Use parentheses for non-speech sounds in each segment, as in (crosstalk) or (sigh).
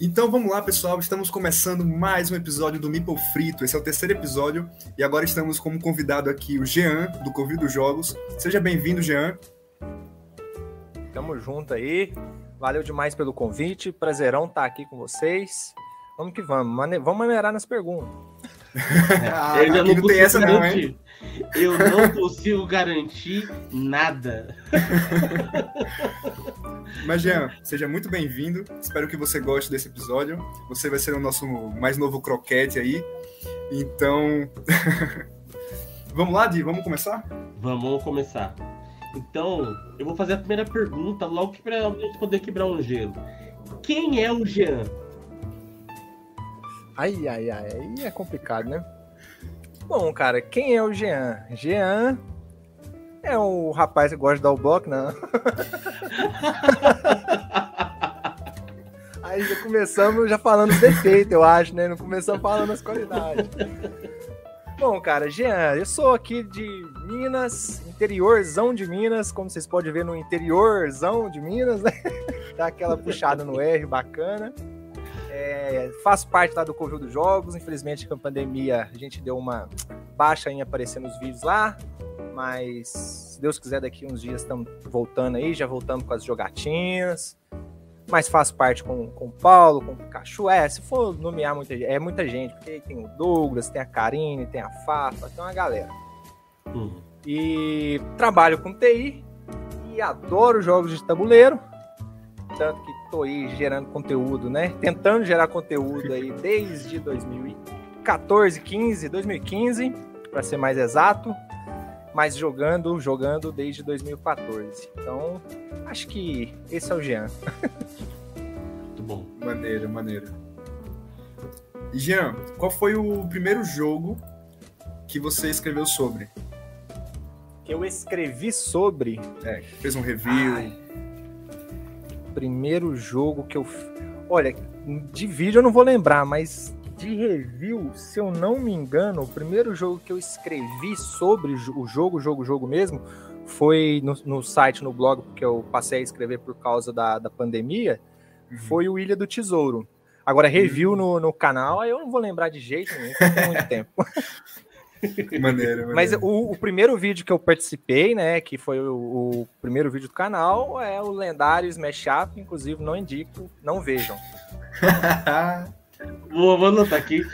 Então vamos lá, pessoal. Estamos começando mais um episódio do Meeple Frito. Esse é o terceiro episódio e agora estamos como convidado aqui o Jean, do Convido Jogos. Seja bem-vindo, Jean. Tamo junto aí. Valeu demais pelo convite. Prazerão estar aqui com vocês. Vamos que vamos. Vamos maneirar nas perguntas. Ah, eu já não, não tem essa não, hein? Eu não consigo garantir nada. Mas, Jean, seja muito bem-vindo. Espero que você goste desse episódio. Você vai ser o nosso mais novo croquete aí. Então. (laughs) vamos lá, Di? Vamos começar? Vamos começar. Então, eu vou fazer a primeira pergunta logo que para poder quebrar um gelo. Quem é o Jean? Ai, ai, ai, aí é complicado, né? Bom, cara, quem é o Jean? Jean é o rapaz que gosta de dar o bloco, não. (laughs) Aí já começamos já falando os defeitos, eu acho, né? Não começamos falando as qualidades. Bom, cara, Jean, eu sou aqui de Minas, interiorzão de Minas, como vocês podem ver no interiorzão de Minas, né? (laughs) Dá aquela puxada no R bacana. É, faço parte lá do Conjunto dos Jogos. Infelizmente, com a pandemia, a gente deu uma baixa em aparecer nos vídeos lá. Mas, se Deus quiser, daqui uns dias estamos voltando aí, já voltando com as jogatinhas. Mas faço parte com, com o Paulo, com o Cachu. É, se for nomear muita gente, é muita gente, porque tem o Douglas, tem a Karine, tem a Fafa, tem uma galera. Uhum. E trabalho com TI e adoro jogos de tabuleiro. Tanto que tô aí gerando conteúdo, né? Tentando gerar conteúdo aí desde 2014, 15, 2015, para ser mais exato, mas jogando, jogando desde 2014. Então, acho que esse é o Jean. Muito bom. Maneiro, maneiro. Jean, qual foi o primeiro jogo que você escreveu sobre? Que eu escrevi sobre? É, fez um review. Ai primeiro jogo que eu. Olha, de vídeo eu não vou lembrar, mas de review, se eu não me engano, o primeiro jogo que eu escrevi sobre o jogo, jogo, jogo mesmo, foi no, no site, no blog, porque eu passei a escrever por causa da, da pandemia, uhum. foi o Ilha do Tesouro. Agora, review uhum. no, no canal, aí eu não vou lembrar de jeito nenhum, tem muito (laughs) tempo. Maneiro, (laughs) maneiro. Mas o, o, primeiro vídeo que eu participei, né, que foi o, o primeiro vídeo do canal, é o lendário Smash Up, inclusive não indico, não vejam. (laughs) Vou, vou anotar aqui.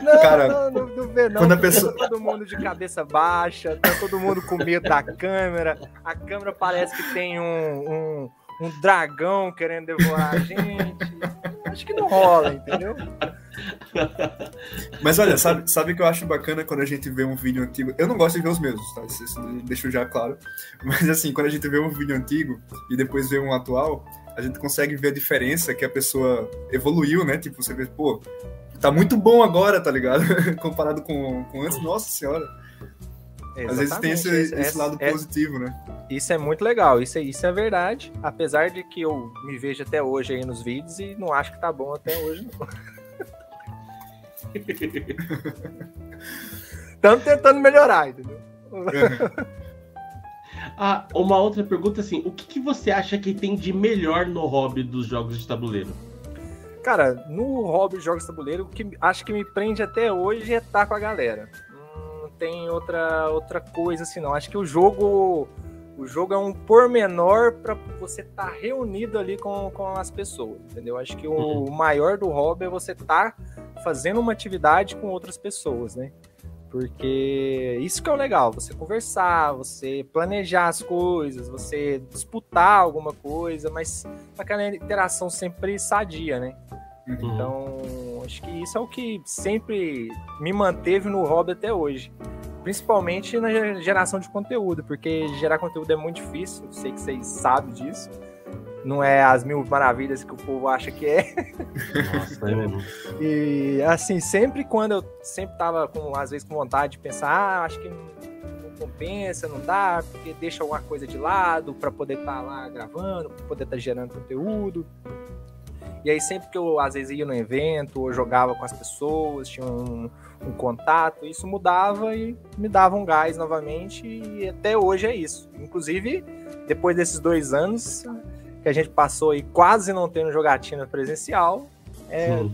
Não, Cara, não, não, não vê não. Quando a pessoa... Tá todo mundo de cabeça baixa, tá todo mundo com medo da câmera. A câmera parece que tem um, um, um dragão querendo devorar a gente. Acho que não rola, entendeu? (laughs) Mas olha, sabe, sabe que eu acho bacana quando a gente vê um vídeo antigo? Eu não gosto de ver os mesmos, tá? Isso, isso deixo já claro. Mas assim, quando a gente vê um vídeo antigo e depois vê um atual, a gente consegue ver a diferença que a pessoa evoluiu, né? Tipo, você vê, pô, tá muito bom agora, tá ligado? (laughs) Comparado com, com antes, nossa senhora. Exatamente. Às vezes tem esse, esse lado é, positivo, né? Isso é muito legal, isso é, isso é verdade. Apesar de que eu me vejo até hoje aí nos vídeos e não acho que tá bom até hoje, não. (laughs) (laughs) Estamos tentando melhorar, entendeu? (laughs) ah, uma outra pergunta assim: o que, que, você acha que tem de melhor no hobby dos jogos de tabuleiro? Cara, no hobby de jogos de tabuleiro, o que acho que me prende até hoje é estar com a galera. Não tem outra, outra coisa assim, não. Acho que o jogo. O jogo é um pormenor para você estar tá reunido ali com, com as pessoas, entendeu? Acho que o, uhum. o maior do hobby é você estar tá fazendo uma atividade com outras pessoas, né? Porque isso que é o legal, você conversar, você planejar as coisas, você disputar alguma coisa, mas aquela interação sempre sadia, né? Uhum. Então, acho que isso é o que sempre me manteve no hobby até hoje. Principalmente na geração de conteúdo, porque gerar conteúdo é muito difícil, sei que vocês sabem disso não é as mil maravilhas que o povo acha que é. Nossa, é E assim, sempre quando eu sempre tava com, às vezes, com vontade de pensar, ah, acho que não, compensa, não dá, porque deixa alguma coisa de lado para poder estar tá lá gravando, para poder estar tá gerando conteúdo. E aí sempre que eu às vezes ia no evento ou jogava com as pessoas, tinha um, um contato, isso mudava e me dava um gás novamente e até hoje é isso. Inclusive, depois desses dois anos, que a gente passou aí quase não tendo jogatina presencial, é,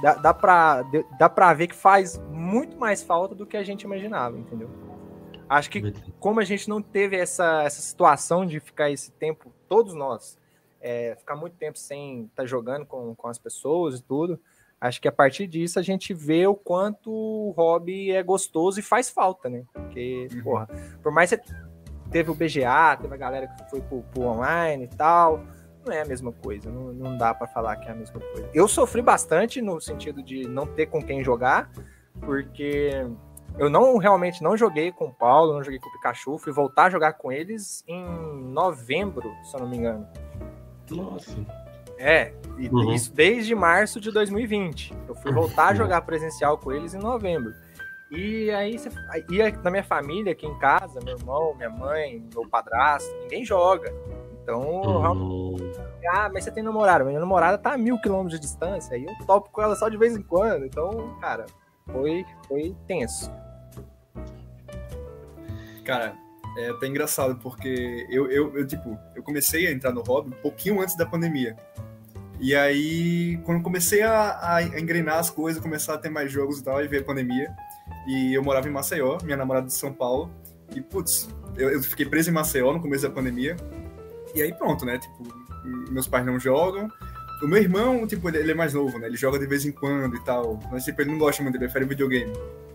dá, dá, pra, dá pra ver que faz muito mais falta do que a gente imaginava, entendeu? Acho que como a gente não teve essa, essa situação de ficar esse tempo, todos nós, é, ficar muito tempo sem estar tá jogando com, com as pessoas e tudo, acho que a partir disso a gente vê o quanto o hobby é gostoso e faz falta, né? Porque, uhum. porra, por mais que você teve o BGA, teve a galera que foi pro, pro online e tal, não é a mesma coisa, não, não dá para falar que é a mesma coisa. Eu sofri bastante no sentido de não ter com quem jogar, porque eu não realmente não joguei com o Paulo, não joguei com o Pikachu, fui voltar a jogar com eles em novembro, se eu não me engano. Nossa. É, e uhum. isso desde março de 2020. Eu fui voltar a uhum. jogar presencial com eles em novembro. E aí, e na minha família, aqui em casa, meu irmão, minha mãe, meu padrasto, ninguém joga. Então, uhum. ah, mas você tem namorada? Minha namorada tá a mil quilômetros de distância, e eu topo com ela só de vez em quando. Então, cara, foi, foi tenso. Cara, é até engraçado, porque eu, eu, eu, tipo, eu comecei a entrar no hobby um pouquinho antes da pandemia. E aí, quando comecei a, a engrenar as coisas, começar a ter mais jogos e tal, e veio a pandemia. E eu morava em Maceió, minha namorada de São Paulo. E, putz, eu, eu fiquei preso em Maceió no começo da pandemia. E aí pronto, né? Tipo, meus pais não jogam. O meu irmão, tipo, ele, ele é mais novo, né? Ele joga de vez em quando e tal. Mas, tipo, ele não gosta muito, ele prefere videogame.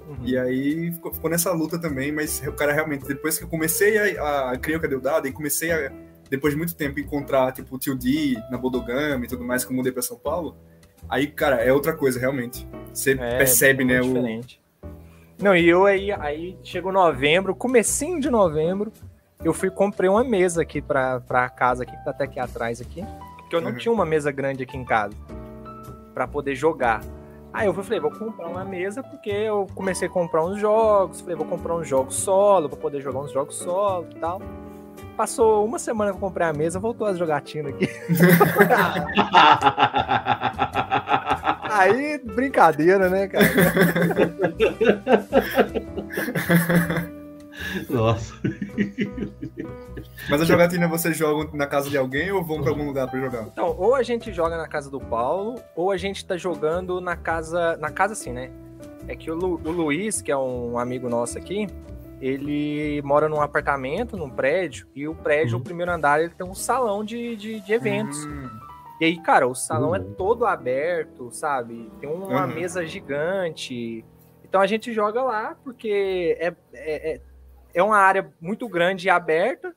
Uhum. E aí ficou, ficou, nessa luta também, mas o cara realmente, depois que eu comecei a, a criar o Cadê o Dado e comecei a, depois de muito tempo, encontrar, tipo, o Tio D na Bodogama e tudo mais, que eu mudei pra São Paulo, aí, cara, é outra coisa, realmente. Você é, percebe, né? Diferente. O... Não, e eu aí, aí chegou novembro, comecinho de novembro, eu fui comprei uma mesa aqui pra, pra casa aqui, que tá até aqui atrás aqui, porque eu não uhum. tinha uma mesa grande aqui em casa para poder jogar. Aí eu falei, vou comprar uma mesa porque eu comecei a comprar uns jogos, falei, vou comprar uns jogos solo, para poder jogar uns jogos solo e tal. Passou uma semana que eu comprei a mesa, voltou as jogatinas aqui. (laughs) Aí, brincadeira, né, cara? Nossa. Mas a jogatina vocês jogam na casa de alguém ou vão para algum lugar para jogar? Então, ou a gente joga na casa do Paulo, ou a gente tá jogando na casa. Na casa assim, né? É que o, Lu, o Luiz, que é um amigo nosso aqui, ele mora num apartamento, num prédio, e o prédio, uhum. o primeiro andar, ele tem um salão de, de, de eventos. Uhum. E aí, cara, o salão é uhum. é todo aberto, sabe? Tem uma mesa gigante. Então a gente joga lá porque é, é, é é uma área muito grande e aberta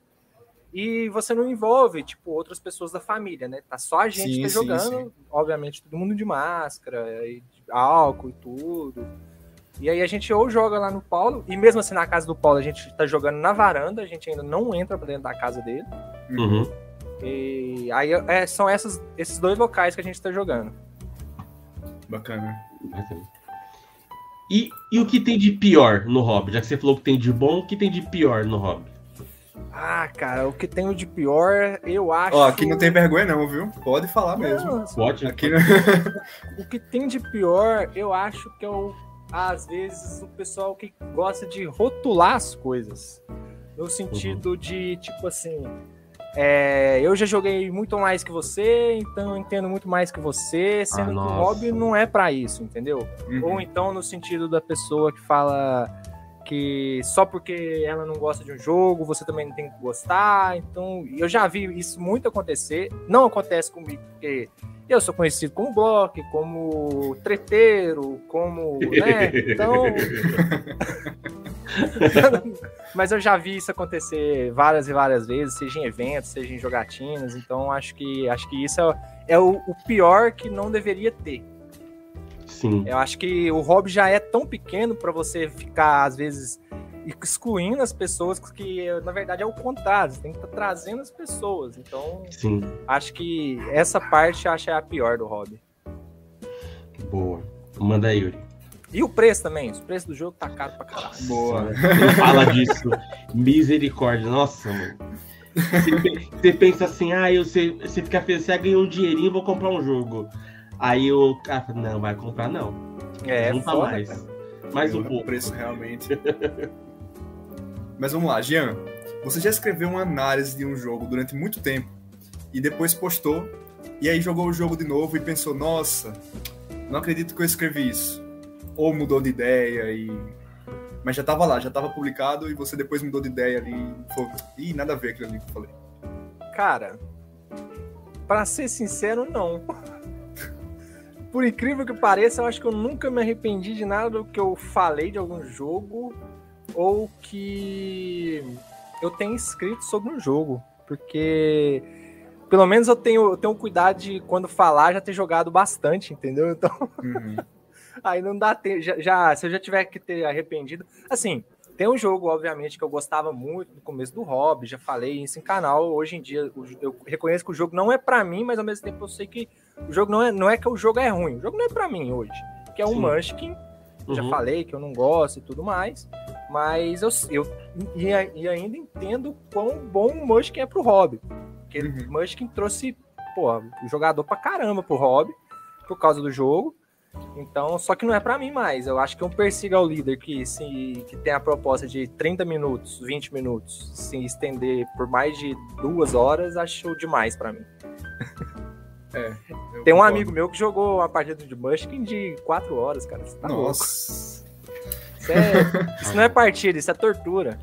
e você não envolve, tipo, outras pessoas da família, né? Tá só a gente sim, tá jogando, sim, sim. obviamente, todo mundo de máscara, e de álcool e tudo. E aí a gente ou joga lá no Paulo, e mesmo assim na casa do Paulo a gente tá jogando na varanda, a gente ainda não entra pra dentro da casa dele. Uhum. E aí é, são essas, esses dois locais que a gente tá jogando. Bacana. E, e o que tem de pior no hobby? Já que você falou que tem de bom, o que tem de pior no hobby? Ah, cara, o que tem de pior, eu acho. Ó, aqui não tem vergonha, não, viu? Pode falar não, mesmo. Pode. Aqui O que tem de pior, eu acho que é o. Às vezes o pessoal que gosta de rotular as coisas. No sentido uhum. de, tipo assim, é, eu já joguei muito mais que você, então eu entendo muito mais que você, sendo ah, que o hobby não é para isso, entendeu? Uhum. Ou então no sentido da pessoa que fala que só porque ela não gosta de um jogo, você também não tem que gostar. Então, eu já vi isso muito acontecer. Não acontece comigo, porque eu sou conhecido como bloco, como treteiro, como. Né? (laughs) Então. (laughs) Mas eu já vi isso acontecer várias e várias vezes, seja em eventos, seja em jogatinas. Então acho que acho que isso é, é o, o, pior que não deveria ter. Sim. Eu acho que o hobby já é tão pequeno para você ficar às vezes excluindo as pessoas que na verdade é o contrário, você tem que estar tá trazendo as pessoas. Então, Sim. acho que essa parte acho é a pior do hobby. Boa. Manda aí, Yuri. E o preço também. O preço do jogo tá caro pra caralho. Boa. fala disso. Misericórdia. Nossa, mano. Você pensa assim, ah, eu, você, você fica feliz, você ganhou um dinheirinho, vou comprar um jogo. Aí o cara fala, não, vai comprar não. É, não tá mais. Cara. Mais um pouco. O preço realmente. (laughs) Mas vamos lá, Jean. Você já escreveu uma análise de um jogo durante muito tempo e depois postou. E aí jogou o jogo de novo e pensou, nossa, não acredito que eu escrevi isso. Ou mudou de ideia e. Mas já tava lá, já tava publicado e você depois mudou de ideia ali e falou, ih, nada a ver aquilo ali que eu falei. Cara, para ser sincero, não. Por incrível que pareça, eu acho que eu nunca me arrependi de nada do que eu falei de algum jogo ou que eu tenho escrito sobre um jogo. Porque pelo menos eu tenho, eu tenho cuidado de quando falar já ter jogado bastante, entendeu? Então. Uhum. (laughs) aí não dá tempo. Já, já, se eu já tiver que ter arrependido. Assim, tem um jogo, obviamente, que eu gostava muito no começo do hobby, já falei isso em canal. Hoje em dia, eu reconheço que o jogo não é para mim, mas ao mesmo tempo eu sei que o jogo não é, não é que o jogo é ruim, o jogo não é para mim hoje, que é o Munchkin. Uhum. Já falei que eu não gosto e tudo mais, mas eu, eu e, e ainda entendo quão bom o Munchkin é pro hobby. Porque uhum. o Munchkin trouxe, pô, o jogador pra caramba pro hobby, por causa do jogo. Então, só que não é para mim mais. Eu acho que um persiga ao líder que, se, que tem a proposta de 30 minutos, 20 minutos, se estender por mais de duas horas, acho demais para mim. É, tem um concordo. amigo meu que jogou uma partida de Mushkin de 4 horas, cara. Tá Nossa. Isso, é, (laughs) isso, não é partida, isso é tortura.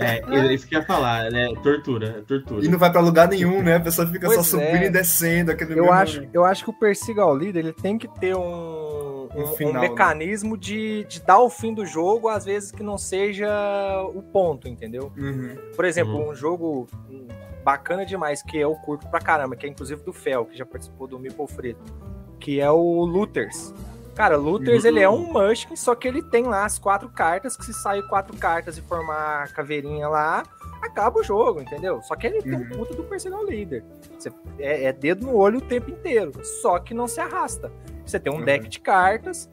é, é isso que ia falar, né? Tortura, é tortura. E não vai pra lugar nenhum, né? A pessoa fica pois só subindo é. e descendo. Aquele eu, acho, eu acho que o Persiga ao líder ele tem que ter um, um, final, um né? mecanismo né? de, de dar o fim do jogo, às vezes que não seja o ponto, entendeu? Uhum. Por exemplo, uhum. um jogo bacana demais, que eu curto pra caramba, que é inclusive do Fel, que já participou do Meeple Frito, que é o Looters. Cara, Luthers, uhum. ele é um Munchkin, só que ele tem lá as quatro cartas, que se sair quatro cartas e formar a caveirinha lá, acaba o jogo, entendeu? Só que ele uhum. tem um uhum. puta do personal leader. Você, é, é, dedo no olho o tempo inteiro, só que não se arrasta. Você tem um uhum. deck de cartas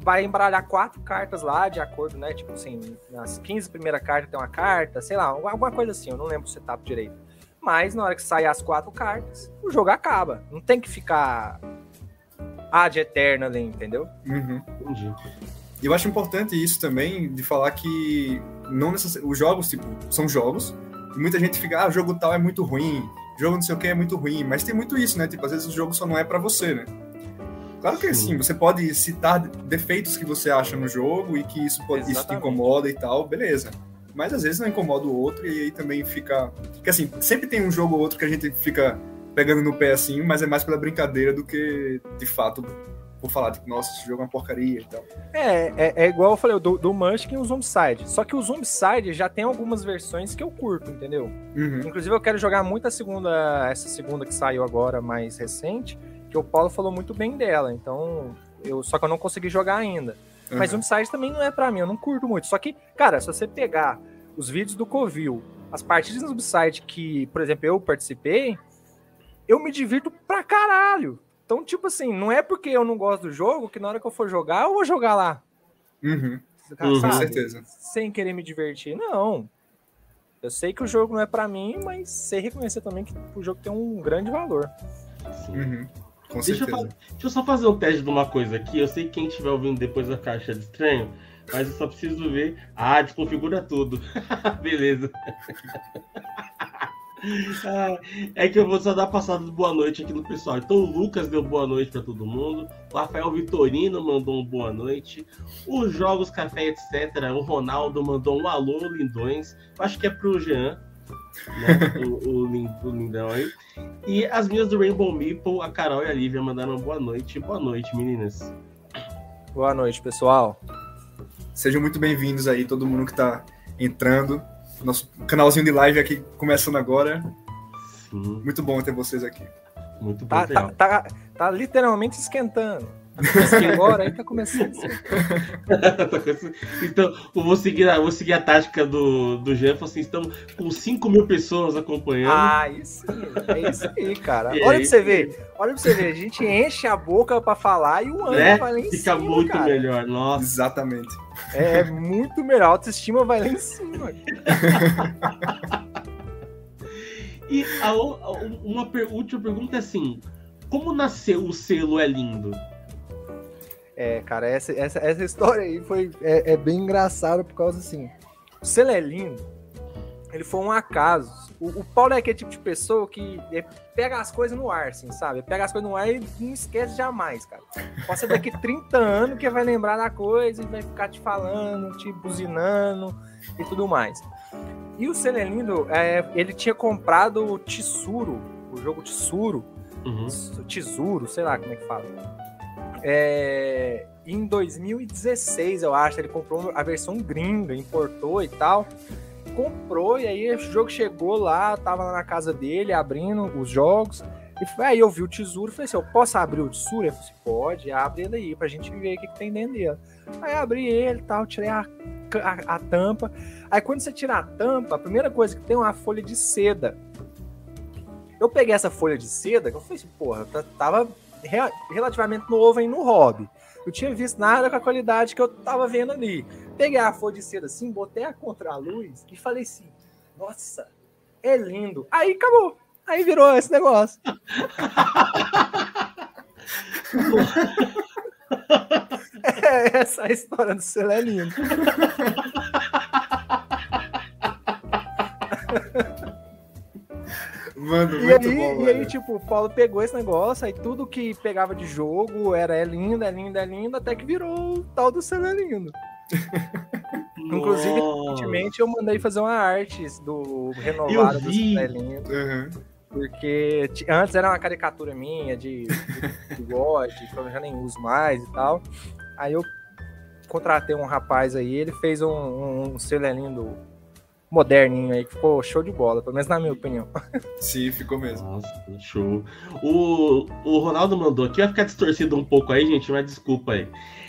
vai embaralhar quatro cartas lá, de acordo, né? Tipo assim, nas 15 primeiras cartas tem uma carta, sei lá, alguma coisa assim, eu não lembro o setup direito. Mas na hora que sair as quatro cartas, o jogo acaba. Não tem que ficar ad eterna ali, entendeu? Uhum. Entendi. E eu acho importante isso também, de falar que não necess... os jogos, tipo, são jogos, e muita gente fica, ah, jogo tal é muito ruim, jogo não sei o que é muito ruim, mas tem muito isso, né? Tipo, às vezes o jogo só não é para você, né? Claro que assim, você pode citar defeitos que você acha no jogo e que isso, pode, isso te incomoda e tal, beleza. Mas às vezes não incomoda o outro e aí também fica. Porque assim, sempre tem um jogo ou outro que a gente fica pegando no pé assim, mas é mais pela brincadeira do que de fato por falar, tipo, nossa, esse jogo é uma porcaria e tal. É, é, é igual eu falei, do, do Munchkin e o Zombicide. Só que o Zombicide já tem algumas versões que eu curto, entendeu? Uhum. Inclusive eu quero jogar muito a segunda, essa segunda que saiu agora, mais recente, que o Paulo falou muito bem dela, então, eu só que eu não consegui jogar ainda. Uhum. Mas Zombicide também não é para mim, eu não curto muito. Só que, cara, se você pegar os vídeos do Covil, as partidas do Zombicide que, por exemplo, eu participei, eu me divirto pra caralho. Então, tipo assim, não é porque eu não gosto do jogo que na hora que eu for jogar, eu vou jogar lá. Uhum. uhum. Com certeza. Sem querer me divertir. Não. Eu sei que o jogo não é para mim, mas sei reconhecer também que o jogo tem um grande valor. Uhum. Com deixa, certeza. Eu, deixa eu só fazer um teste de uma coisa aqui. Eu sei que quem estiver ouvindo depois da caixa de estranho, mas eu só preciso ver. Ah, desconfigura tudo. (laughs) Beleza. (laughs) Ah, é que eu vou só dar passada de boa noite aqui no pessoal. Então o Lucas deu boa noite para todo mundo. O Rafael Vitorino mandou um boa noite. Os Jogos Café, etc. O Ronaldo mandou um alô, lindões. Eu acho que é pro Jean. Né? o, o, o, lindão aí. E as minhas do Rainbow Meeple, a Carol e a Lívia mandaram boa noite. Boa noite, meninas. Boa noite, pessoal. Sejam muito bem-vindos aí, todo mundo que está entrando. Nosso canalzinho de live aqui começando agora. Sim. Muito bom ter vocês aqui. Muito bom. Tá, tá, tá, tá, literalmente esquentando. Agora aí tá começando. (laughs) então, eu vou seguir, vou seguir a tática do, do Jeff. Assim, estamos com 5 mil pessoas acompanhando. Ah, isso é isso aí, cara. E olha pra você ver. Olha pra você ver. A gente enche a boca pra falar e o ano né? vai lá em Fica cima. Fica muito cara. melhor. Nossa. Exatamente. É, é muito melhor. A autoestima vai lá em cima. (laughs) e a, uma última pergunta é assim: como nasceu o selo É Lindo? É, cara, essa, essa, essa história aí foi, é, é bem engraçada por causa assim. O selo lindo. ele foi um acaso. O, o Paulo é aquele tipo de pessoa que é, pega as coisas no ar, assim, sabe? Pega as coisas no ar e não esquece jamais, cara. Pode ser daqui 30 anos que vai lembrar da coisa e vai ficar te falando, te buzinando e tudo mais. E o Celelindo, é, ele tinha comprado o Tsuru, o jogo Tsuru, Uhum. Tesouro, sei lá como é que fala. É, em 2016, eu acho, ele comprou a versão gringa, importou e tal. Comprou, e aí o jogo chegou lá, tava lá na casa dele, abrindo os jogos. E foi, aí eu vi o tesouro, falei assim, eu posso abrir o tesouro? Ele falou assim, pode, abre ele aí, pra gente ver o que, que tem dentro dele. Aí abri ele tal, tirei a, a, a tampa. Aí quando você tira a tampa, a primeira coisa que tem é uma folha de seda. Eu peguei essa folha de seda, que eu falei assim, porra, tá- tava relativamente novo aí no hobby. Eu tinha visto nada com a qualidade que eu tava vendo ali. Peguei a folha de seda assim, botei a contra-luz e falei assim, nossa, é lindo. Aí acabou. Aí virou esse negócio. (laughs) é essa a história do selo é lindo. Mano, E muito aí, bom, e aí, tipo, o Paulo pegou esse negócio, aí tudo que pegava de jogo era é lindo, é lindo, é lindo, até que virou o tal do selo é lindo. Inclusive. Recentemente eu mandei fazer uma arte do renovado do é lindo, Uhum. porque antes era uma caricatura minha de, de, de God, que eu já nem uso mais e tal. Aí eu contratei um rapaz aí, ele fez um, um, um selo é lindo moderninho aí, que ficou show de bola, pelo menos na minha opinião. (laughs) Sim, ficou mesmo. Nossa, show. O, o Ronaldo mandou aqui, vai ficar distorcido um pouco aí, gente, mas desculpa aí.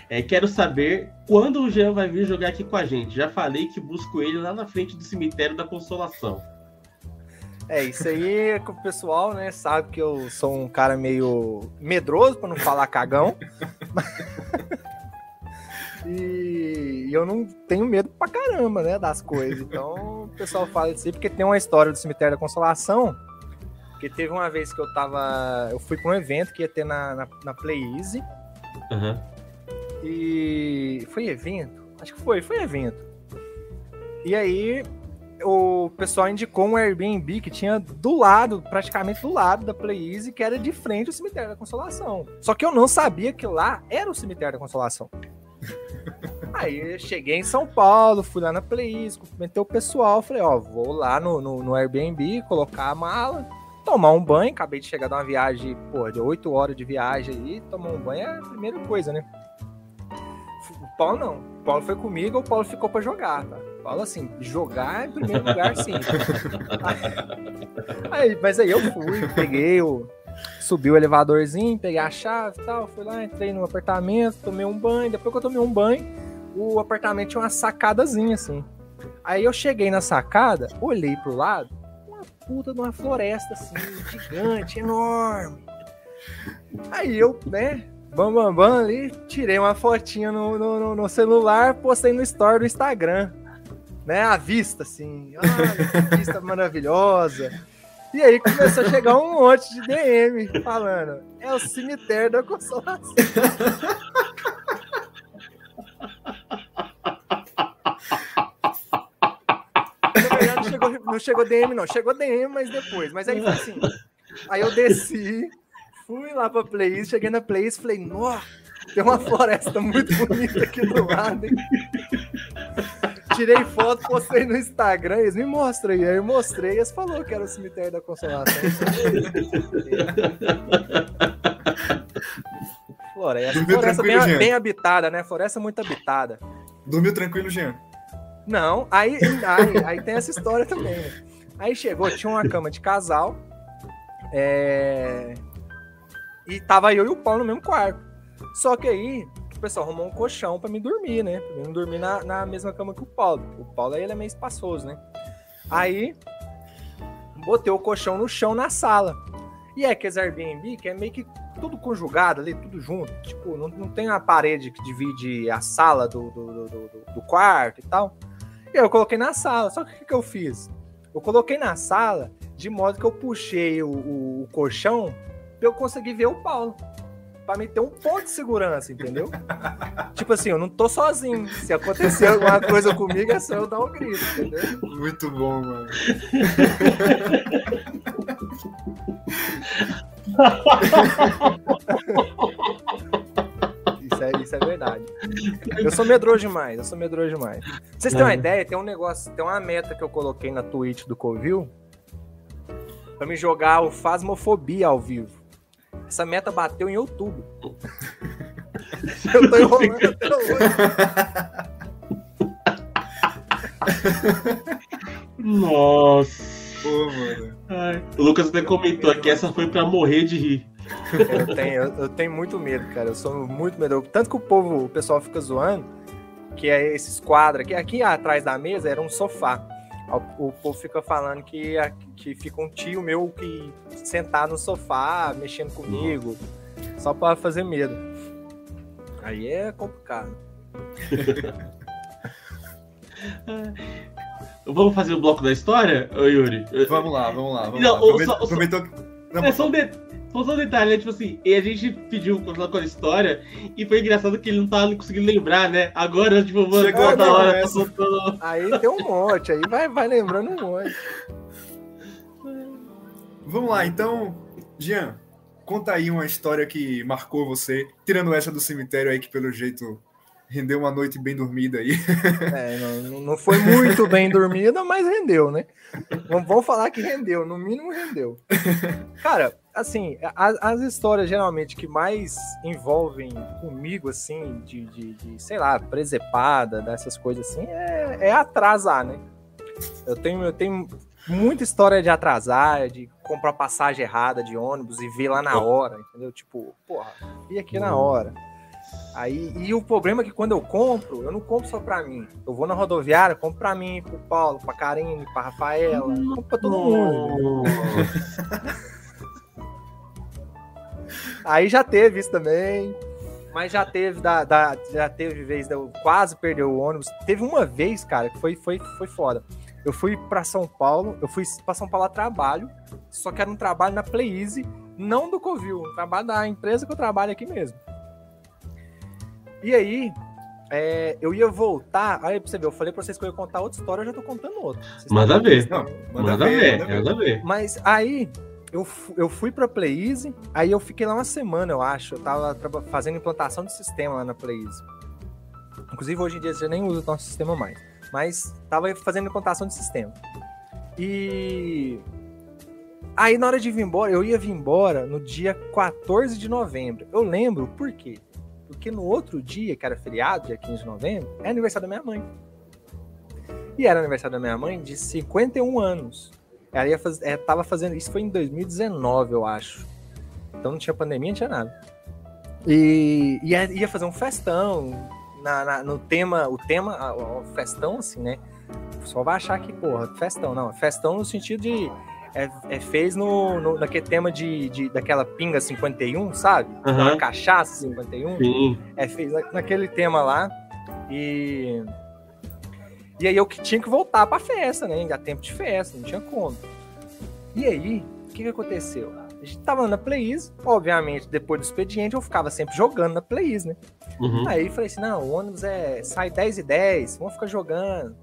É, quero saber quando o Jean vai vir jogar aqui com a gente. Já falei que busco ele lá na frente do cemitério da Consolação. É, isso aí é que o pessoal, né, sabe que eu sou um cara meio medroso, pra não falar cagão. (laughs) e eu não tenho medo pra caramba, né, das coisas. Então, o pessoal fala isso aí porque tem uma história do Cemitério da Consolação, que teve uma vez que eu tava... Eu fui pra um evento que ia ter na, na, na Play Easy, Aham. e foi evento? Acho que foi, foi evento. E aí o pessoal indicou um Airbnb que tinha do lado, praticamente do lado da Play Easy, que era de frente ao cemitério da Consolação. Só que eu não sabia que lá era o cemitério da Consolação. Aí eu cheguei em São Paulo, fui lá na Play Easy, cumprimentei o pessoal, falei, ó, vou lá no, no, no Airbnb, colocar a mala, tomar um banho, acabei de chegar de uma viagem, pô, de 8 horas de viagem aí, tomar um banho é a primeira coisa, né? O Paulo não. O Paulo foi comigo, o Paulo ficou pra jogar, tá? O Paulo, assim, jogar em primeiro lugar, sim. (laughs) Aí, mas aí eu fui, peguei o. Subi o elevadorzinho, peguei a chave e tal, fui lá, entrei no apartamento, tomei um banho. Depois que eu tomei um banho, o apartamento tinha uma sacadazinha assim. Aí eu cheguei na sacada, olhei pro lado, uma puta de uma floresta assim, gigante, enorme. Aí eu, né, bam, bam, bam ali, tirei uma fotinha no, no, no- no celular, postei no story do Instagram. Né, a vista, assim, olha que vista (laughs) maravilhosa. E aí começou a chegar um monte de DM falando, é o cemitério da consolação. Na verdade, chegou, não chegou DM, não. Chegou DM, mas depois. Mas aí foi assim. Aí eu desci, fui lá pra Plays, cheguei na Plays falei, nossa, tem uma floresta muito bonita aqui do lado, hein? Tirei foto, postei no Instagram, eles me mostram aí. Aí eu mostrei, eles falaram que era o cemitério da consolação. Floresta. Dormiu Floresta bem, Jean? bem habitada, né? Floresta muito habitada. Dormiu tranquilo, Jean? Não, aí, aí, aí tem essa história também. né? Aí chegou, tinha uma cama de casal. é, E tava eu e o Paulo no mesmo quarto. Só que aí o pessoal arrumou um colchão pra me dormir, né? Pra mim não dormir na, na mesma cama que o Paulo. O Paulo ele é meio espaçoso, né? Aí botei o colchão no chão na sala. E é aqueles Airbnb que é meio que tudo conjugado ali, tudo junto. Tipo, não, não tem uma parede que divide a sala do, do, do, do- quarto e tal. E eu coloquei na sala. Só que o que, que eu fiz? Eu coloquei na sala de modo que eu puxei o, o, o colchão pra eu conseguir ver o Paulo. Pra me ter um ponto de segurança, entendeu? (laughs) tipo assim, eu não tô sozinho. Se acontecer alguma coisa comigo, é só eu dar um grito, entendeu? Muito bom, mano. (laughs) Isso é, isso é verdade. Eu sou medroso demais, eu sou medroso demais. Pra vocês terem uma ideia, tem um negócio, tem uma meta que eu coloquei na Twitch do Covil pra me jogar o Fasmofobia ao vivo. Essa meta bateu em outubro. (laughs) eu tô enrolando até hoje. Nossa. Pô. O Lucas até comentou aqui, essa foi pra morrer de rir. Eu tenho, eu, eu tenho muito medo, cara. Eu sou muito medroso. Tanto que o povo, o pessoal fica zoando, que é esses quadros aqui. Aqui atrás da mesa era um sofá. O, povo fica falando que, que fica um tio meu que sentar no sofá, mexendo comigo, só pra fazer medo. Aí é complicado. (laughs) Vamos fazer o bloco da história, Yuri? Vamos lá, vamos lá. Vamos Não, lá. o- Aproveitou- só- só- aproveitou que. Não, É só um, de... só um detalhe, né? Tipo assim, e a gente pediu pra falar com a história e foi engraçado que ele não tava conseguindo lembrar, né? Agora, tipo, mano, Chegou toda a hora conversa. tá soltando. Aí tem um monte, aí vai, vai lembrando um monte. Vamos lá, então, Jean, conta aí uma história que marcou você, tirando essa do cemitério aí, que pelo jeito rendeu uma noite bem dormida aí. (laughs) É, não, não foi muito bem dormida, mas rendeu, né? Vamos falar que rendeu, no mínimo rendeu. Cara, assim, as, as histórias geralmente que mais envolvem comigo, assim, de, de, de, sei lá, presepada, dessas coisas assim, é, é atrasar, né? Eu tenho, eu tenho muita história de atrasar, de comprar passagem errada de ônibus e ver lá na hora, entendeu? Tipo, porra, vi aqui na hora. Aí, e o problema é que quando eu compro, eu não compro só pra mim. Eu vou na rodoviária, compro pra mim, pro Paulo, pra Karine, pra Rafaela, compro pra todo mundo. (laughs) Aí já teve isso também. Mas já teve da, da- já teve vez de eu quase perder o ônibus. Teve uma vez, cara, que foi, foi, foi foda. Eu fui pra São Paulo, eu fui pra São Paulo a trabalho, só que era um trabalho na Play Easy, não do Covil, um trabalho da empresa que eu trabalho aqui mesmo. E aí, é, eu ia voltar, aí pra você ver, eu falei pra vocês que eu ia contar outra história, eu já tô contando outra. Vocês Manda ver. Não, Manda ver, manda ver. mas aí eu, eu fui pra Playeasy, aí eu fiquei lá uma semana, eu acho. Eu tava fazendo implantação de sistema lá na Playeasy. Inclusive, hoje em dia você nem usa o nosso sistema mais. Mas tava fazendo implantação de sistema. E. Aí na hora de vir embora, eu ia vir embora no dia 14 de novembro. Eu lembro por quê? Porque no outro dia, que era feriado, dia 15 de novembro, é aniversário da minha mãe. E era aniversário da minha mãe de 51 anos. Ela ia faz... é, tava fazendo. Isso foi em 2019, eu acho. Então não tinha pandemia, não tinha nada. E ia, ia fazer um festão na, na- no tema. O tema, o festão, assim, né? Só vai achar que, porra, festão, não. Festão no sentido de. É, é fez no, no, naquele tema de, de, daquela pinga 51, sabe? Uma cachaça 51. Sim. É, fez na- naquele tema lá. E. E aí eu que tinha que voltar pra festa, né? Ainda tempo de festa, não tinha como. E aí, o que, que aconteceu? A gente tava na Plays, obviamente, depois do expediente, eu ficava sempre jogando na Plays, né? Uhum. Aí falei assim: não, o ônibus é. sai 10 e 10, vamos ficar jogando.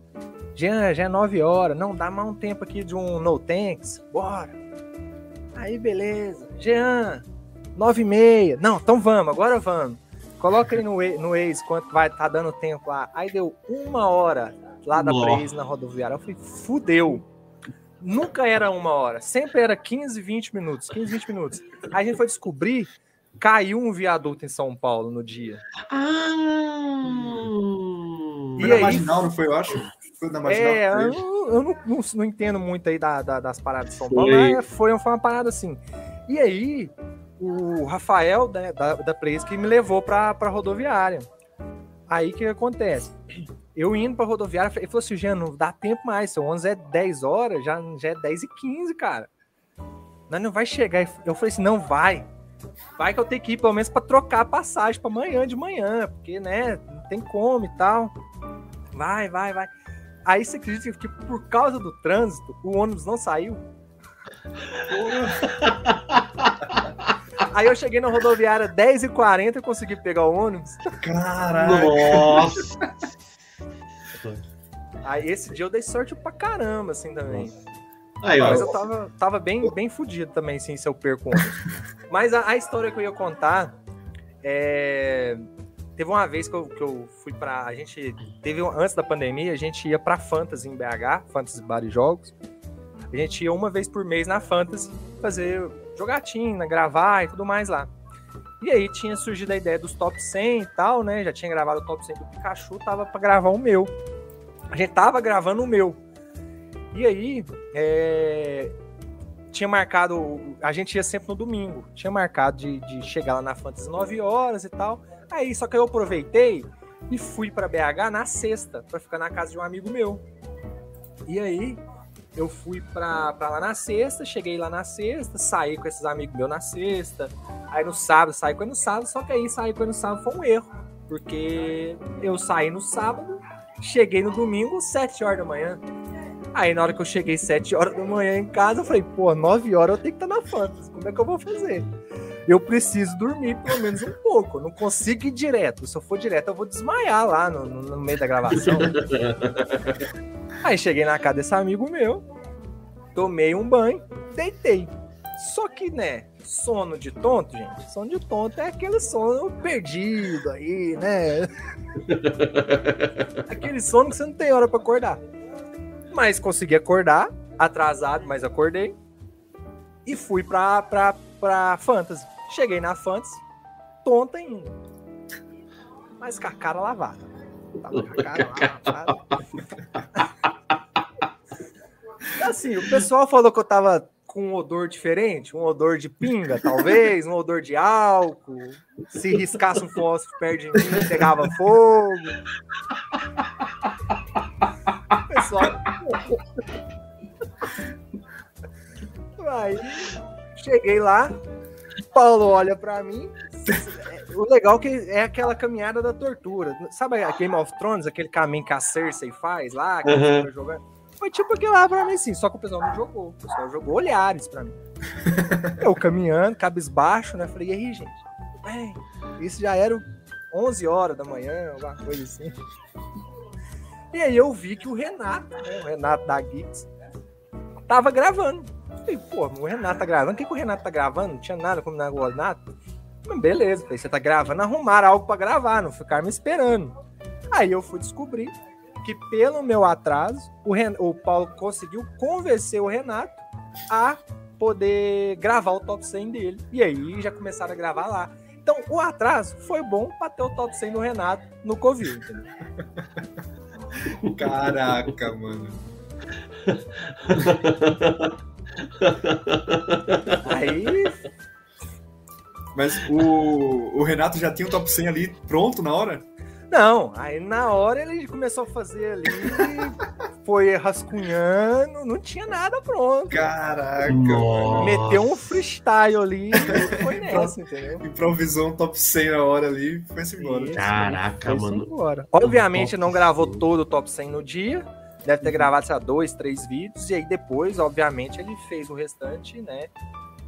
Jean, já é 9 horas, não, dá mais um tempo aqui de um no tanks, bora. Aí, beleza. Jean, 9 e meia. Não, então vamos, agora vamos. Coloca aí no, no Waze quanto vai tá dando tempo lá. Aí deu uma hora lá da. Blaze na rodoviária. Eu falei, fudeu. Nunca era uma hora, sempre era 15, 20 minutos, 15, 20 minutos. Aí a gente foi descobrir, caiu um viaduto em São Paulo no dia. Ah. E Foi na aí? marginal, não foi, eu acho? Foi na marginal? É, Foi eu, eu não, não- não entendo muito aí da- da- das paradas de São Foi. Paulo, mas foi, foi uma parada assim. E aí, o Rafael né, da, da Place que me levou pra, pra rodoviária. Aí que acontece? Eu indo pra rodoviária, ele falou assim: Jean, não dá tempo mais, seu 11 é 10 horas, já, já é 10 e 15, cara. Nós não vai chegar. Eu falei assim: não vai. Vai que eu tenho que ir pelo menos pra trocar a passagem pra amanhã de manhã, porque, né, não tem como e tal. Vai, vai, vai. Aí você acredita que por causa do trânsito, o ônibus não saiu? Aí eu cheguei na rodoviária 10h40 e consegui pegar o ônibus. Caralho. Nossa! Aí esse dia eu dei sorte pra caramba, assim, também. Aí. Mas eu tava, tava bem, bem fudido também, assim, se eu perco. (laughs) Mas a, a história que eu ia contar é. Teve uma vez que eu, que eu fui pra. A gente. Teve um- antes da pandemia, a gente ia pra Fantasy em BH, Fantasy Bar e Jogos. A gente ia uma vez por mês na Fantasy fazer jogatina, gravar e tudo mais lá. E aí tinha surgido a ideia dos top 100 e tal, né? Já tinha gravado o top 100 do Pikachu, tava pra gravar o meu. A gente tava gravando o meu. E aí, é, tinha marcado. A gente ia sempre no domingo. Tinha marcado de, de chegar lá na Fantasy 9 horas e tal. Aí, só que eu aproveitei e fui pra BH na sexta, pra ficar na casa de um amigo meu. E aí, eu fui pra lá na sexta, cheguei lá na sexta, saí com esses amigos meus na sexta. Aí no sábado, saí com ele no sábado, só que aí sair com ele no sábado foi um erro. Porque eu saí no sábado, cheguei no domingo, 7 horas da manhã. Aí na hora que eu cheguei 7 horas da manhã em casa, eu falei, pô, 9 horas eu tenho que estar na Fantasy. Como é que eu vou fazer? Eu preciso dormir pelo menos um pouco. Eu não consigo ir direto. Se eu for direto, eu vou desmaiar lá no, no- no meio da gravação. (laughs) Aí cheguei na casa desse amigo meu, tomei um banho, deitei. Só que, né, sono de tonto, gente, sono de tonto é aquele sono perdido aí, né? (laughs) aquele sono que você não tem hora pra acordar. Mas consegui acordar, atrasado, mas acordei. E fui pra, pra, pra Fantasy. Cheguei na Fantasy, tonta ainda. Mas com a cara lavada. Tava com a cara (laughs) lavada. Assim, o pessoal falou que eu tava com um odor diferente, um odor de pinga, talvez, um odor de álcool. Se riscasse um fósforo perto de mim, pegava fogo. Pessoal. (laughs) Aí, cheguei lá, Paulo olha pra mim. O legal é que é aquela caminhada da tortura. Sabe a Game of Thrones, aquele caminho que a Cersei faz lá, que Uhum. jogando? Foi tipo aquilo lá pra mim, sim. Só que o pessoal não jogou. O pessoal jogou olhares pra mim. (laughs) Eu caminhando, cabisbaixo, né? Falei, e aí, gente? Bem, isso já era 11 horas da manhã, alguma coisa assim. E aí eu vi que o Renato, né? O Renato da Geeks, tava gravando. Falei, pô, o Renato tá gravando. O que, que o Renato tá gravando? Não tinha nada combinado com o Renato. Mas beleza, falei, você tá gravando, arrumar algo pra gravar, não ficar me esperando. Aí eu fui descobrir que pelo meu atraso, o, Ren- o Paulo conseguiu convencer o Renato a poder gravar o top 100 dele. E aí já começaram a gravar lá. Então, o atraso foi bom pra ter o top 100 do Renato no Covid? (laughs) Caraca, mano. Aí, Mas o, o Renato já tinha o top 100 ali pronto na hora? Não, aí na hora ele começou a fazer ali, foi rascunhando, não tinha nada pronto. Caraca, Nossa. Meteu um freestyle ali e foi nessa, entendeu? Improvisou um top 100 na hora ali e foi-se embora. Isso, Caraca, foi-se mano. embora. Obviamente não gravou todo o top 100 no dia, deve ter gravado, sei lá, dois, três vídeos, e aí depois, obviamente, ele fez o restante, né,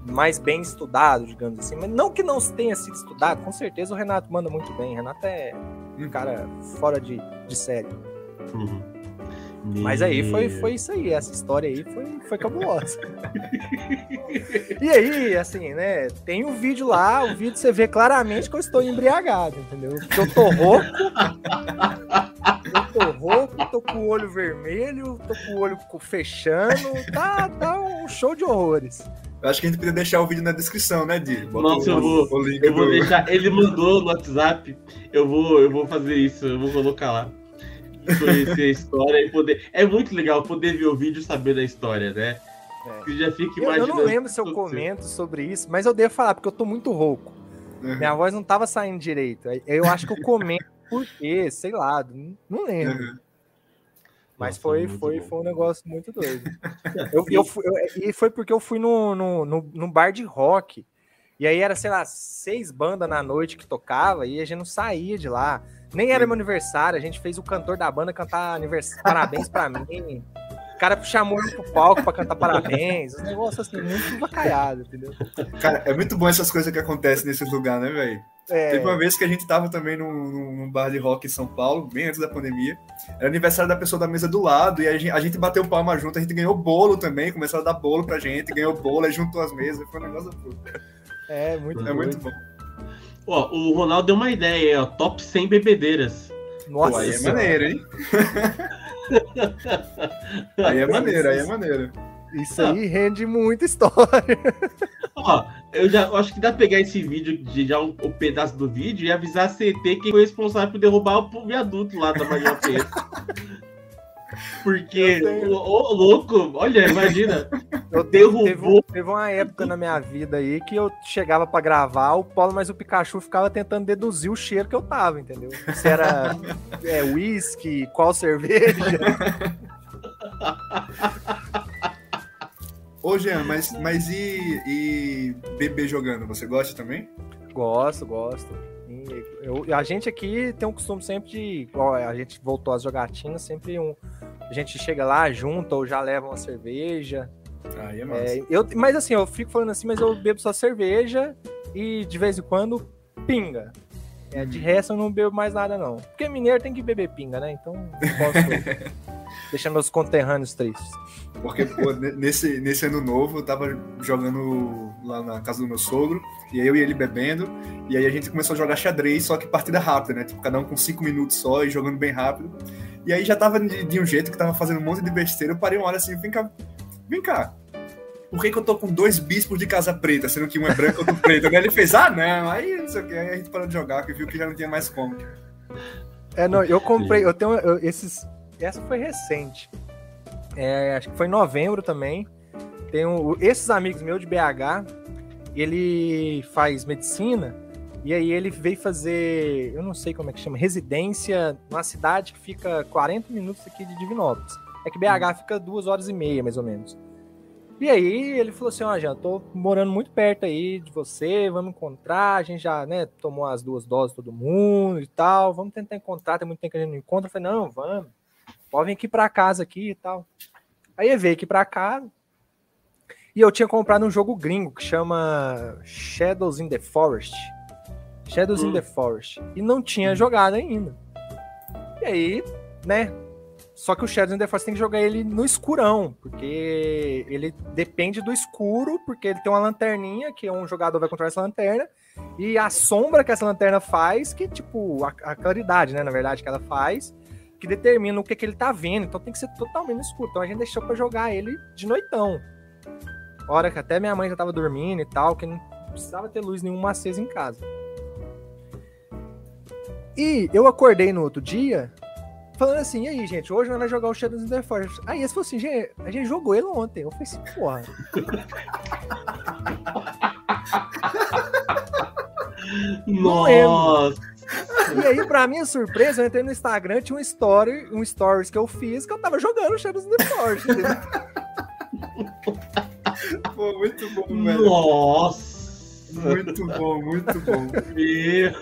mais bem estudado, digamos assim. Mas não que não tenha sido estudado, com certeza o Renato manda muito bem. O Renato é um cara fora de, de série. Uhum. Mas aí foi, foi isso aí, essa história aí foi, foi cabulosa. e aí, assim, né, tem o vídeo lá, o vídeo você vê claramente que eu estou embriagado, entendeu? Que eu tô rouco, eu tô rouco, tô com o olho vermelho, tô com o olho fechando, tá, tá um show de horrores. Eu acho que a gente podia deixar o vídeo na descrição, né, Di? Bota Nossa, o, eu vou- o link Eu vou do- deixar. Ele mandou no WhatsApp. Eu vou, eu vou fazer isso. Eu vou colocar lá. Conhecer a história e poder. É muito legal poder ver o vídeo e saber da história, né? É. Você já fica Eu, eu não lembro se eu comento sobre isso, mas eu devo falar, porque eu tô muito rouco. Uhum. Minha voz não tava saindo direito. Eu acho que eu comento por quê, sei lá, não- não lembro. Uhum. Mas Nossa, foi, foi, bom. foi um negócio muito doido. (laughs) Eu, eu eu- e foi porque eu fui no, no, no, num bar de rock. E aí era, sei lá, seis bandas na noite que tocava e a gente não saía de lá. Nem era meu aniversário, a gente fez o cantor da banda cantar anivers... parabéns pra mim. O cara chamou ele pro palco pra cantar parabéns. Um negócio assim, muito bacalhado, entendeu? Cara, é muito bom essas coisas que acontecem nesses lugares, né, velho? É... Teve uma vez que a gente tava também num, num, bar de rock em São Paulo, bem antes da pandemia. Era aniversário da pessoa da mesa do lado, e a gente, a gente bateu palma junto, a gente ganhou bolo também, começaram a dar bolo pra gente, ganhou bolo, aí juntou as mesas, foi um negócio É, muito É muito bom. Ó, o Ronaldo deu uma ideia aí, ó. Top 100 bebedeiras. Nossa, Pô, aí é maneiro, hein? (laughs) aí é maneiro, aí é maneiro. Isso aí rende muita história. (laughs) Ó, eu já eu acho que dá pra pegar esse vídeo, de, já um, um, pedaço do vídeo e avisar a CT quem foi responsável por derrubar o viaduto lá da Major Pedro. (laughs) Porque o, louco, olha, imagina. (laughs) Eu derrubou. Teve, teve, uma época na minha vida aí que eu chegava para gravar, o Paulo, mas o Pikachu ficava tentando deduzir o cheiro que eu tava, entendeu? Se era é, whisky, qual cerveja. Ô, Jean, mas, mas e, e bebê jogando? Você gosta também? Gosto, gosto. Eu, a gente aqui tem um costume sempre de. Ó, a gente voltou às jogatinas, sempre um. A gente chega lá, junta ou já leva uma cerveja. Aí é massa. É, eu, mas assim, eu fico falando assim, mas eu bebo só cerveja e de vez em quando pinga. É, de resto eu não bebo mais nada, não. Porque mineiro tem que beber pinga, né? Então posso (laughs) deixar meus conterrâneos tristes. Porque, pô, nesse, nesse ano novo eu tava jogando lá na casa do meu sogro, e aí eu e ele bebendo, e aí a gente começou a jogar xadrez, só que partida rápida, né? Tipo, cada um com cinco minutos só e jogando bem rápido. E aí já tava de, de um jeito que tava fazendo um monte de besteira, eu parei uma hora assim, vem cá, vem cá, por que, que, eu tô com dois bispos de casa preta, sendo que um é branco e outro preto? Ele fez, ah, não, aí não sei o que, aí a gente parou de jogar, que viu que já não tinha mais como. É, não, eu comprei, eu tenho eu, esses. Essa foi recente. É, acho que foi em novembro também. Tenho esses amigos meus de BH, ele faz medicina, e aí ele veio fazer, eu não sei como é que chama, residência numa cidade que fica 40 minutos aqui de Divinópolis. É que BH fica duas horas e meia, mais ou menos. E aí ele falou assim, ó, oh, já tô morando muito perto aí de você, vamos encontrar, a gente já, né, tomou as duas doses todo mundo e tal, vamos tentar encontrar, tem muito tempo que a gente não encontra. Eu falei, não, vamos, pode vir aqui pra casa aqui e tal. Aí ele veio aqui pra casa, e eu tinha comprado um jogo gringo que chama Shadows in the Forest. Shadows hum. in the Forest. E não tinha jogado ainda. E aí, né, só que o Shadows in the Force tem que jogar ele no escurão, porque ele depende do escuro, porque ele tem uma lanterninha, que um jogador vai controlar essa lanterna, e a sombra que essa lanterna faz, que tipo, a, a claridade, né, na verdade, que ela faz, que determina o que, que ele tá vendo. Então tem que ser totalmente escuro. Então a gente deixou para jogar ele de noitão. Hora que até minha mãe já tava dormindo e tal, que não precisava ter luz nenhuma acesa em casa. E eu acordei no outro dia falando assim, e aí, gente, hoje nós vamos jogar o Shadows in the Forest. Aí eles falaram assim, gente, a gente jogou ele ontem. Eu falei assim, porra. (laughs) Nossa! E aí, pra minha surpresa, eu entrei no Instagram, tinha um story, um stories que eu fiz que eu tava jogando Shadows in the Forest. (laughs) Pô, muito bom, velho. Nossa! Muito bom, muito bom. Meu.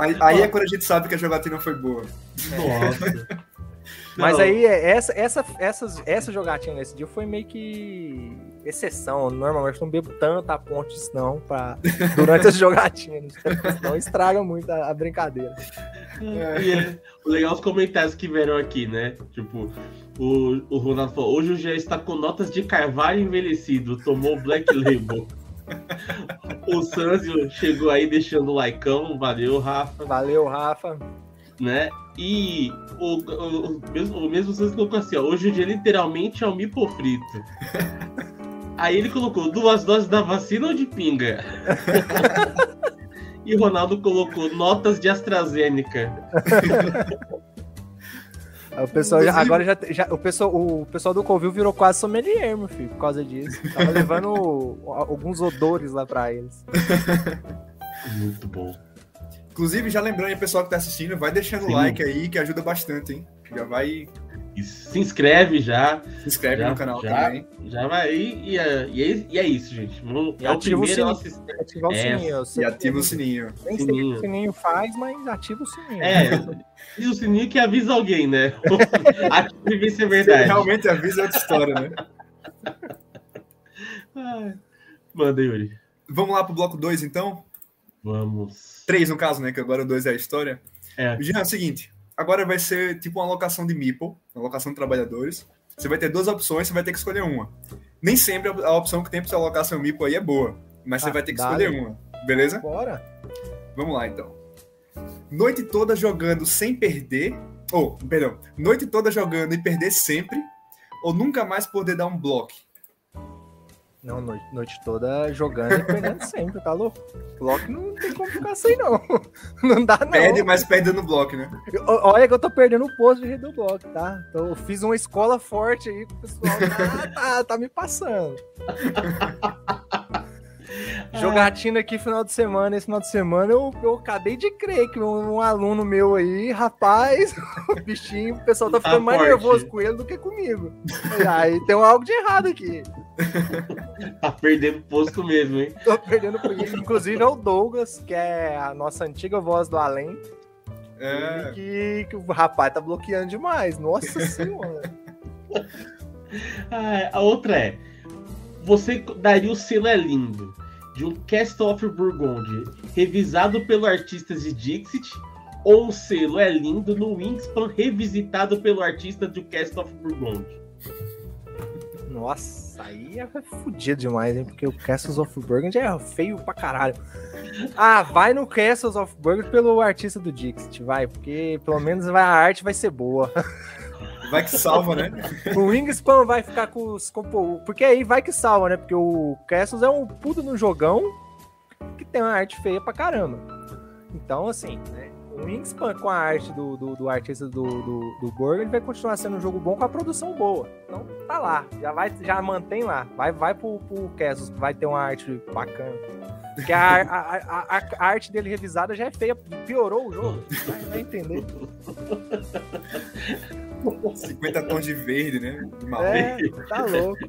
Aí, aí é quando a gente sabe que a jogatina foi boa. Nossa. Mas aí, é, essa, essa, essa, essa jogatina nesse dia foi meio que exceção. Normalmente não bebo tanto a ponte não pra, durante as (laughs) jogatinas. Não estraga muito a, a brincadeira. É. É, o legal é os comentários que vieram aqui, né? Tipo, o, o Ronaldo falou: hoje o já está com notas de carvalho envelhecido, tomou Black Label. (laughs) o Sanzio chegou aí deixando o laicão. Valeu, Rafa. Valeu, Rafa. Né? E o, o, o mesmo, o mesmo Sanzio colocou assim: ó, hoje o dia literalmente é um mipo frito. (laughs) aí ele colocou duas doses da vacina ou de pinga? (laughs) e Ronaldo colocou notas de AstraZeneca. (laughs) O pessoal já, agora já, já, o pessoal o pessoal do Covil virou quase sommelier, meu filho, por causa disso. Tava levando alguns odores lá para eles. (laughs) Muito bom. Inclusive, já lembrando aí, pessoal que tá assistindo, vai deixando o like aí, que ajuda bastante, hein? Já vai Isso. Se inscreve já. Se inscreve Já- no canal já- também. Já vai aí. E, é- e é, e é isso, gente. E é o ativa o primeiro. sininho. Ativar o É, sininho. E ativa o sininho. Nem sei o que sininho. o sininho faz, mas ativa o sininho. É. E o sininho que avisa alguém, né? (laughs) Ativa e vê se é Se verdade. realmente avisa é outra história, né? Manda, Yuri. Vamos lá pro bloco 2, então? Vamos. 3 no caso, né? Que agora o 2 é a história. É. Jean, é o seguinte. Agora vai ser tipo uma alocação de Meeple, uma alocação de trabalhadores. Você vai ter duas opções, você vai ter que escolher uma. Nem sempre a opção que tem você alocar seu Meeple aí é boa, mas você Ah, vai ter que dale. escolher uma. Beleza? Bora. Vamos lá, então. Noite toda jogando sem perder. Ou, perdão. Noite toda jogando e perder sempre. Ou nunca mais poder dar um bloco. Não, noite, noite toda jogando e perdendo sempre, tá louco? Bloco não tem como ficar assim, não. (laughs) Não dá, não. Perde, mas perde no bloco, né? Olha que eu tô perdendo o posto de rede do bloco, tá? Então eu fiz uma escola forte aí pro pessoal. Tá, (laughs) tá, tá me passando. (laughs) (laughs) Jogatina aqui final de semana. Esse final de semana eu, eu acabei de crer que um, um aluno meu aí, rapaz, (laughs) o bichinho, o pessoal tá Tá ficando mais forte. nervoso com ele do que comigo. E aí tem algo de errado aqui. (laughs) Tá perdendo posto mesmo, hein? Tô perdendo por isso. Inclusive é o Douglas, que é a nossa antiga voz do além. É. Que, que o rapaz tá bloqueando demais. Nossa senhora. Ah, a outra é: você daria o selo é lindo de um Castle of Burgundy revisado pelo artista de Dixit ou um selo é lindo no Wingspan revisitado pelo artista do Castle of Burgundy? Nossa, aí é fudido demais, hein? Porque o Castles of Burgundy é feio pra caralho. Ah, vai no Castles of Burgundy pelo artista do Dixit, vai. Porque pelo menos a arte vai ser boa. (laughs) Vai que salva, né? O Wingspan vai ficar com os. porque aí vai que salva, né? Porque o Castles é um puto no jogão que tem uma arte feia pra caramba. Então, assim, né? O Wingspan com a arte do, do, do artista do, do, do Burgundy vai continuar sendo um jogo bom com a produção boa. Então, tá lá. Já, vai, já mantém lá. Vai, vai pro, pro Castles, vai ter uma arte bacana. Porque a, a, a, a- arte dele revisada já é feia. Piorou o jogo. Vai, vai entender. 50 tons de verde, né? De. É, tá louco.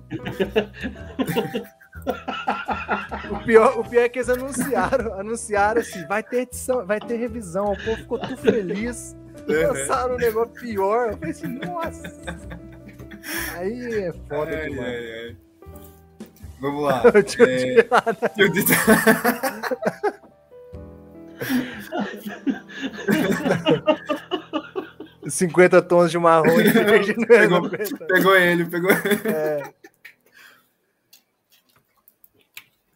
o, pior, o pior é que eles anunciaram, anunciaram assim, vai ter edição, vai ter revisão, o povo ficou tudo feliz. Uhum. Lançaram um negócio pior. Eu falei assim, nossa. Aí é foda Ai, demais. ai, ai. Vamos lá. (laughs) É, tirado. eu (laughs) disse- 50 tons de marrom Pegou. 90. Pegou ele, pegou É,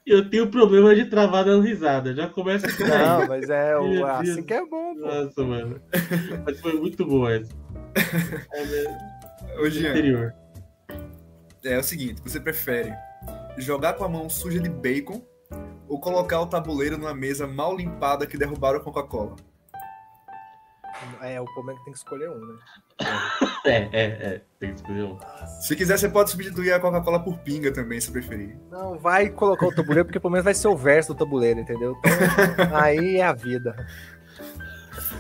Eu tenho problema de travar dando risada. Já começa aí. não, mas é o, assim que é bom, pô. Nossa, mano. Mas foi muito boa essa. É Ô, Jean, anterior. é o seguinte, você prefere jogar com a mão suja de bacon ou colocar o tabuleiro numa mesa mal limpada que derrubaram a Coca-Cola? É, o problema é que tem que escolher um, né? É, é, é. Tem que escolher um. Se quiser, você pode substituir a Coca-Cola por pinga também, se preferir. Não, vai colocar o tabuleiro, porque pelo menos vai ser o verso do tabuleiro, entendeu? Então, aí é a vida.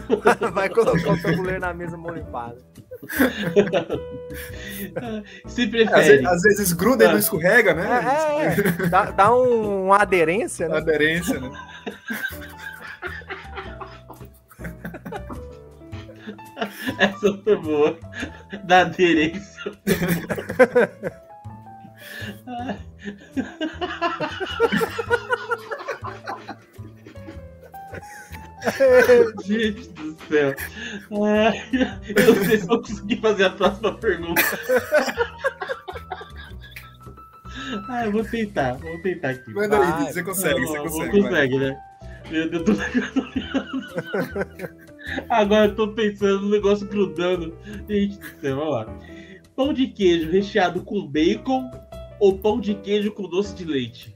(laughs) Vai colocar o tabuleiro na mesa mão limpada. (laughs) Se Às, prefere. vezes- às vezes gruda e Ah. não escorrega, né? É, é, dá, dá um- uma aderência, né? Aderência, né? (laughs) Essa foi boa. Da aderência. (laughs) Gente céu. Ai, eu não sei se eu consegui fazer a próxima pergunta. Ah, eu vou tentar, vou tentar aqui. Manda aí, você consegue, você consegue. vai. consegue, né? Meu Deus, eu tô (laughs) Agora eu tô pensando no negócio grudando. Gente do céu, vamos lá. Pão de queijo recheado com bacon ou pão de queijo com doce de leite?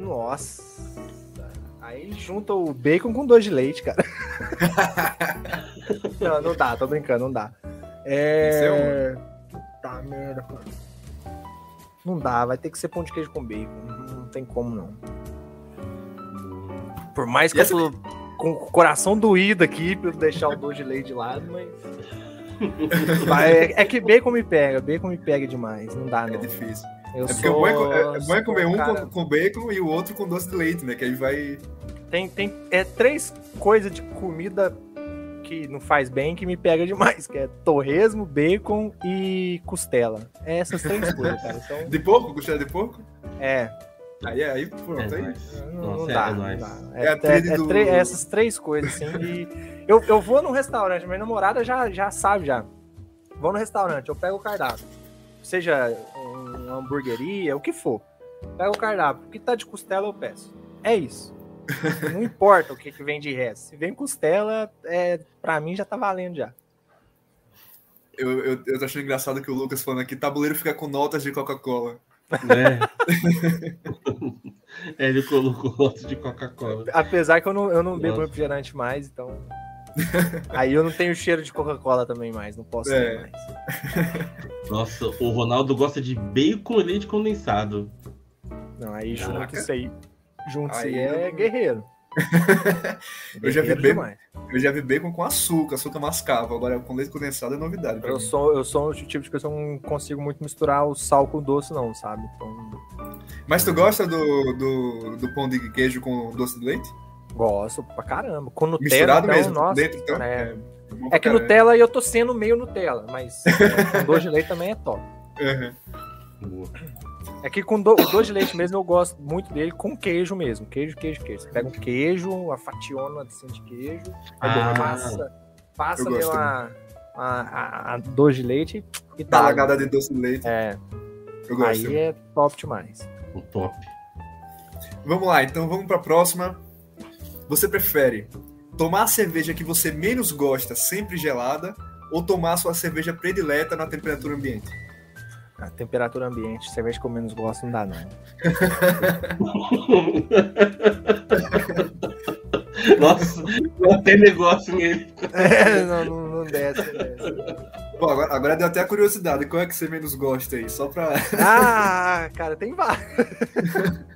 Nossa. Aí junta o bacon com doce de leite, cara. (laughs) não, não dá, tô brincando, não dá. É. Puta merda, cara. Não dá, vai ter que ser pão de queijo com bacon. Não tem como, não. Por mais que E eu essa- tô com o coração doído aqui pra eu deixar o doce de leite de lado, mas. (laughs) Mas é, é que bacon me pega, bacon me pega demais. Não dá, não. É difícil. Eu é porque o bom é, é- é bom é sou comer um cara- com, com bacon e o outro com doce de leite, né? Que aí vai. Tem, tem é três coisas de comida que não faz bem que me pega demais, que é torresmo, bacon e costela. É essas três (laughs) coisas, cara. Então, De porco? Costela de porco? é, Aí, aí pronto, É aí. não, não é dá, não dá. É É, é- é do- tre- essas três coisas, assim, e eu, eu vou num restaurante, minha namorada já, já sabe já. Vou no restaurante, eu pego o cardápio. Seja uma hamburgueria, o que for. Pego o cardápio. O que tá de costela eu peço. É isso. (laughs) Não importa o que, que vem de resto. Se vem costela, é, pra mim já tá valendo já. Eu, eu, eu tô achando engraçado que o Lucas falando aqui, tabuleiro fica com notas de Coca-Cola. Né? É, (laughs) ele colocou outro de Coca-Cola. Apesar que eu não, eu não bebo refrigerante mais, então. (laughs) Aí eu não tenho cheiro de Coca-Cola também mais, não posso É. ter mais. (laughs) Nossa, o Ronaldo gosta de bacon e leite condensado. Não, aí junto Caraca. isso aí. Junto isso Aí é eu- guerreiro. (laughs) Eu já vi demais. Eu já vi bacon com açúcar, açúcar mascavo. Agora com leite condensado é novidade. Eu mim. sou, eu sou o tipo de pessoa que eu não consigo muito misturar o sal com o doce, não, sabe? Então, Mas tu gosta do, do, do pão de queijo com doce de leite? Gosto pra caramba. Com Nutella, Misturado então, mesmo? nossa, dentro, então? é. bom É pra que. Nutella eu tô sendo meio Nutella, mas é, com doce de leite também é top. Boa. É que com do, o doce de leite mesmo eu gosto muito dele com queijo mesmo. Queijo, queijo, queijo. Você pega um queijo, a fationa assim, de queijo, aí Ah. passa, passa pela a, a, a doce de leite e Tá dá. lagada de doce de leite. É, Eu gosto. aí é top demais. O top. Vamos lá, então vamos pra próxima. Você prefere tomar a cerveja que você menos gosta sempre gelada ou tomar a sua cerveja predileta na temperatura ambiente? A temperatura ambiente, cerveja que eu menos gosto, não dá, não. (laughs) Nossa, não tem negócio nele. É, não, não, não desce, não desce. Bom, agora, agora deu até a curiosidade. Qual é que você menos gosta aí? Só pra. Ah, cara, tem vários. (laughs)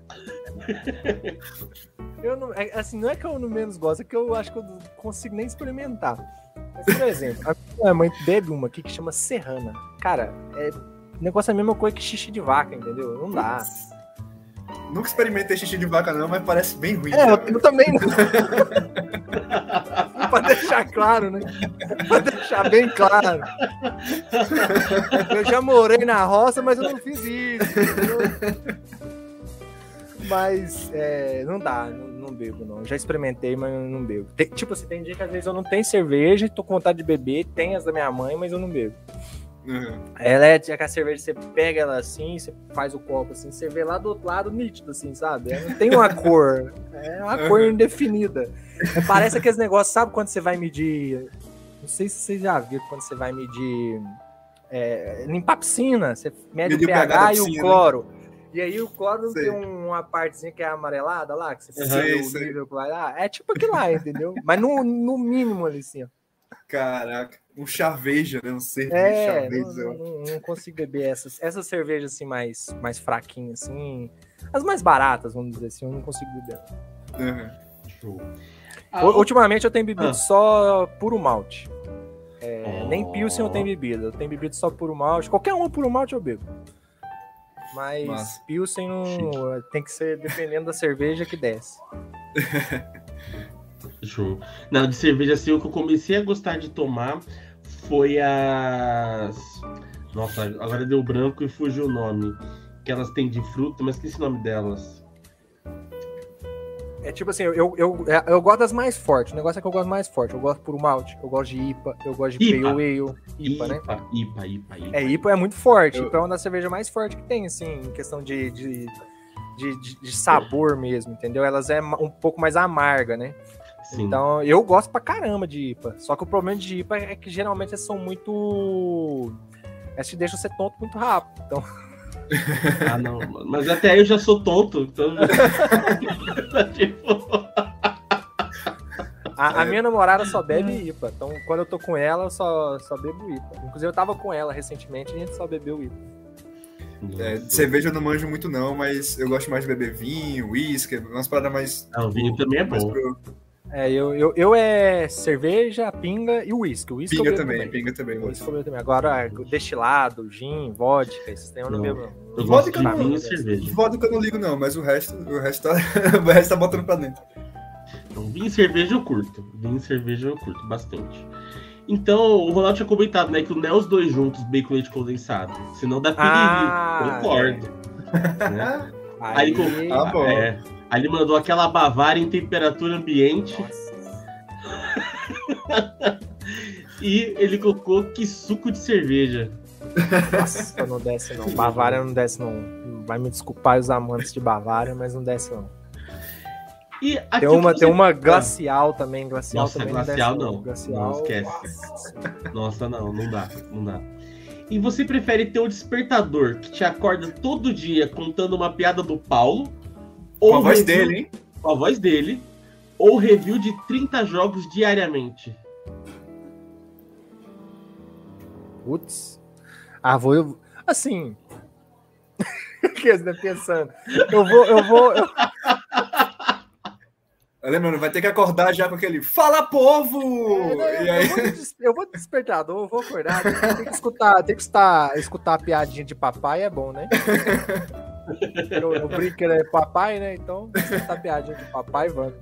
(laughs) Eu não, é, assim, não é que eu não menos gosto, é que eu acho que eu não consigo nem experimentar. Mas, por exemplo, a minha mãe bebe uma aqui que chama Serrana. Cara, é, o negócio é a mesma coisa que xixi de vaca, entendeu? Não dá. Nunca experimentei xixi de vaca, não, mas parece bem ruim. É, eu, cara. eu também não. (laughs) pra deixar claro, né? Pra deixar bem claro. Eu já morei na roça, mas eu não fiz isso. entendeu? Mas é, não dá, não, não bebo, não. Já experimentei, mas não bebo. Tem- tipo assim, tem dia que às vezes eu não tenho cerveja, tô com vontade de beber, tem as da minha mãe, mas eu não bebo. Uhum. Ela é aquela cerveja, você pega ela assim, você faz o copo assim, você vê lá do outro lado nítido, assim, sabe? Ela não tem uma cor. (laughs) É uma cor Uhum. indefinida. É, Parece aqueles negócios, sabe quando você vai medir. Não sei se você já viu quando você vai medir. É, limpar a piscina, você mede Medir o pH e o piscina, cloro. E aí o Sei. tem uma partezinha que é amarelada lá, que você Sei, vê o sei. nível que vai lá. É tipo aquilo lá, entendeu? Mas no, no mínimo ali, assim, ó. Caraca. Um chaveja, né? Um cerveja É, chaveja. não, não- não consigo beber essas, essas cervejas assim mais, mais fraquinhas, assim. As mais baratas, vamos dizer assim, eu não consigo beber. Uhum. Show. U- Ultimamente eu tenho bebido Ah. só puro malte. É, Oh. Nem Pilsen eu tenho bebido. Eu tenho bebido só puro malte. Qualquer uma puro malte eu bebo. Mas Massa. Pilsen não, tem que ser dependendo da cerveja que desce. (laughs) Show. Não, de cerveja assim, o que eu comecei a gostar de tomar foi as. Nossa, agora deu branco e fugiu o nome. Que elas têm de fruta, mas esqueci o nome delas. É tipo assim, eu, eu, eu, eu gosto das mais fortes. O negócio é que eu gosto mais forte. Eu gosto puro malte, eu gosto de IPA, eu gosto de IPA. Pale Ale. IPA, né? IPA, IPA, IPA. É, IPA é muito forte. Eu- IPA é uma das cervejas mais fortes que tem, assim, em questão de, de, de, de- de sabor mesmo, entendeu? Elas é um pouco mais amarga, né? Sim. Então, eu gosto pra caramba de IPA. Só que o problema de IPA é que geralmente elas são muito. Elas te deixam ser tonto muito rápido. Então, Ah, não. Mas até aí eu já sou tonto. Então... (laughs) tipo, a, a minha namorada só bebe IPA. Então, quando eu tô com ela, eu só, só bebo IPA. Inclusive, eu tava com ela recentemente e a gente só bebeu IPA. É, cerveja eu não manjo muito, não, mas eu gosto mais de beber vinho, uísque, umas paradas mais. Ah, o vinho também é mais bom. pro, É, eu, eu, eu é cerveja, pinga e uísque. Eu Pinga também, pinga também. Uísque eu também. Agora, destilado, gin, vodka, esses tem eu não, bebo. Eu Vodka não, vinho e né? cerveja. Vodka eu não ligo, não, mas o resto, o resto tá, (laughs) o resto tá botando pra dentro. Então, vinho e cerveja eu curto. Vinho e cerveja eu curto bastante. Então, o Ronaldo tinha comentado, né, que não é os dois juntos, bacon e leite condensado. Senão dá piriri. Ah, Concordo. Né? (laughs) Aí, Aí, Ah, bom. É. Aí ele mandou aquela Bavária em temperatura ambiente Nossa. e ele colocou que suco de cerveja. Nossa, não desce não. Bavária não desce não. Vai me desculpar os amantes de Bavária, mas não desce não. E aqui Tem uma, que tem você- uma glacial também, glacial Nossa, também glacial não. não. desce Não, esquece. Nossa. Nossa, não, não dá, não dá. E você prefere ter um despertador que te acorda todo dia contando uma piada do Paulo? Com a voz review- dele, hein? Com a voz dele. Ou review de 30 jogos diariamente? Putz. Ah, vou eu. Assim. (laughs) O que você tá pensando? Eu vou, eu vou. eu- (laughs) Lembrando, vai ter que acordar já com aquele Fala povo! eu, E aí, eu vou eu vou despertador, eu vou acordar. Tem que escutar, tem que escutar, escutar a piadinha de papai, é bom, né? (laughs) Eu, eu brinco que ele é papai, né? Então, escutar a piadinha de papai, vamos.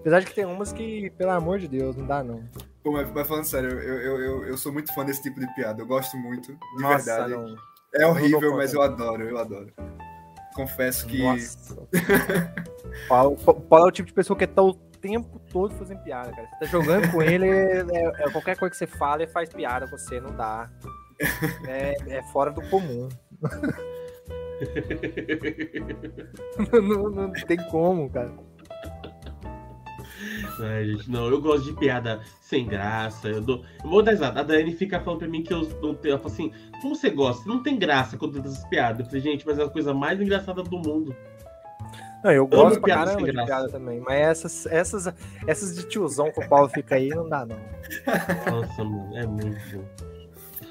Apesar de que tem umas que, pelo amor de Deus, não dá não. Pô, mas, mas falando sério, eu, eu, eu, eu sou muito fã desse tipo de piada. Eu gosto muito, de Nossa, verdade. não. É horrível, mas eu adoro, eu adoro. Confesso que. Nossa. (laughs) Paulo, Paulo é o tipo de pessoa que tá o tempo todo fazendo piada, cara. Você tá jogando com ele, é, é- qualquer coisa que você fala, ele faz piada você, não dá. É, é fora do comum. (laughs) não, não tem como, cara. Ai, gente, não, eu gosto de piada sem graça. Eu, dou, eu vou dar risada. A Dani fica falando pra mim que eu não tenho. Ela fala assim: como você gosta? Não tem graça quando essas piadas. Eu falei, gente, mas é a coisa mais engraçada do mundo. Não, eu gosto pra caramba de graça. piada também, mas essas, essas, essas de tiozão que o Paulo fica aí, não dá, não. Nossa, mano, é muito bom.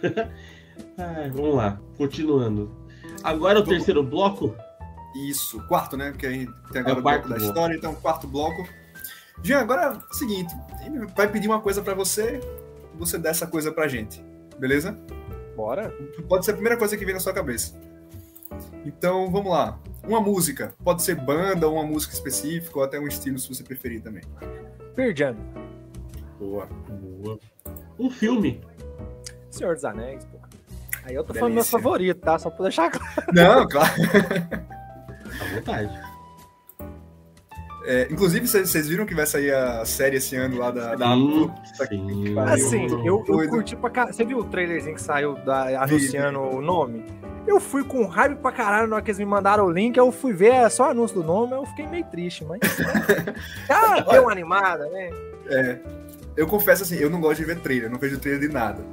(laughs) Ai, vamos lá, continuando. Agora o Vamos. terceiro bloco. Isso, quarto, né? Porque a gente tem agora É o o quarto bloco da bloco. história, então quarto bloco. Jean, agora é o seguinte: ele vai pedir uma coisa pra você, você dá essa coisa pra gente, beleza? Bora? Pode ser a primeira coisa que vem na sua cabeça. Então, vamos lá. Uma música. Pode ser banda, ou uma música específica, ou até um estilo, se você preferir também. Perdiano. Boa. Boa. Um filme. Senhor dos Anéis. Aí eu tô falando meu Delícia. favorito, tá? Só pra deixar claro. Não, claro. (laughs) À vontade. É, inclusive, vocês viram que vai sair a série esse ano lá da. da Sim. Assim, eu, eu curti pra caralho. Você viu o trailerzinho que saiu da, anunciando o nome? Eu fui com raiva pra caralho na hora que eles me mandaram o link. Eu fui ver é só o anúncio do nome. Eu fiquei meio triste, mas. (laughs) Ah, deu uma animada, né? É, eu confesso assim, eu não gosto de ver trailer, não vejo trailer de nada.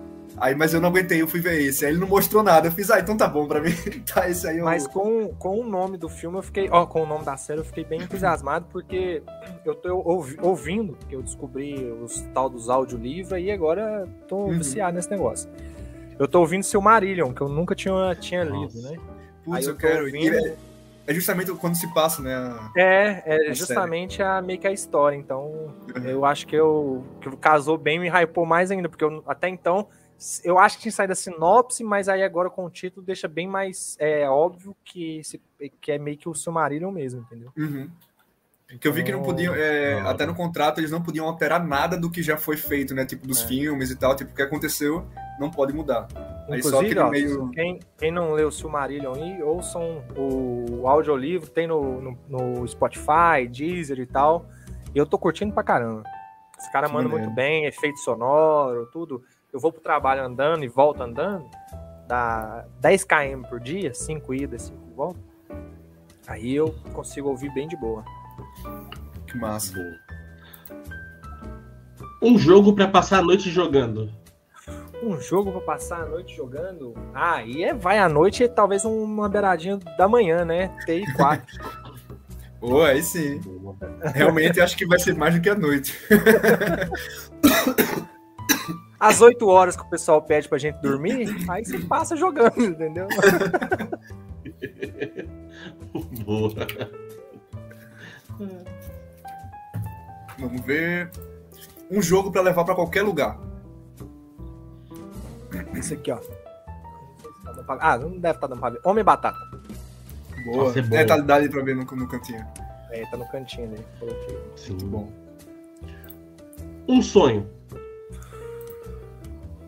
Aí, mas eu não aguentei, eu fui ver esse. Aí ele não mostrou nada. Eu fiz, ah, então tá bom pra mim. (laughs) tá, esse aí eu... Mas com, com o nome do filme, eu fiquei. Ó, com o nome da série, eu fiquei bem entusiasmado, porque eu tô ouvi- ouvindo, que eu descobri os tal dos audiolivros, e agora tô Uhum. viciado nesse negócio. Eu tô ouvindo Silmarillion, que eu nunca tinha, tinha lido, né? Putz, Aí eu tô quero. Ouvindo- é, é justamente quando se passa, né? a- É, é A justamente a, meio que a história. Então, Uhum. eu acho que eu que casou bem, me hypou mais ainda, porque eu, até então eu acho que tinha saído a sinopse, mas aí agora com o título deixa bem mais é, óbvio que, esse, que é meio que o Silmarillion mesmo, entendeu? Uhum. Que eu vi que não Então, podiam, é, até no contrato, eles não podiam alterar nada do que já foi feito, né? Tipo, dos É. filmes e tal. Tipo, o que aconteceu não pode mudar. Aí só Inclusive, ó, meio- quem, quem não leu o Silmarillion aí, ouçam o, o audiolivro, tem no, no, no Spotify, Deezer e tal. E eu tô curtindo pra caramba. Os mandam maneiro. muito bem, efeito sonoro, tudo. Eu vou pro trabalho andando e volto andando, dá 10 km por dia, 5 idas, 5 voltas. Aí eu consigo ouvir bem de boa. Que massa. Um jogo pra passar a noite jogando. Um jogo pra passar a noite jogando? Ah, aí é, vai à noite e talvez uma beiradinha da manhã, né? TI 4. Pô, aí sim. Realmente acho que vai ser mais do que a noite. (laughs) Às 8 horas que o pessoal pede pra gente dormir, aí você passa jogando, entendeu? (laughs) Boa. Vamos ver. Um jogo pra levar pra qualquer lugar. Esse aqui, ó. Ah, não deve estar dando pra ver. Homem Batata. Boa. Nossa, é bom. é, tá, dá ali pra ver no, no cantinho. É, tá no cantinho ali. Muito bom. Um sonho.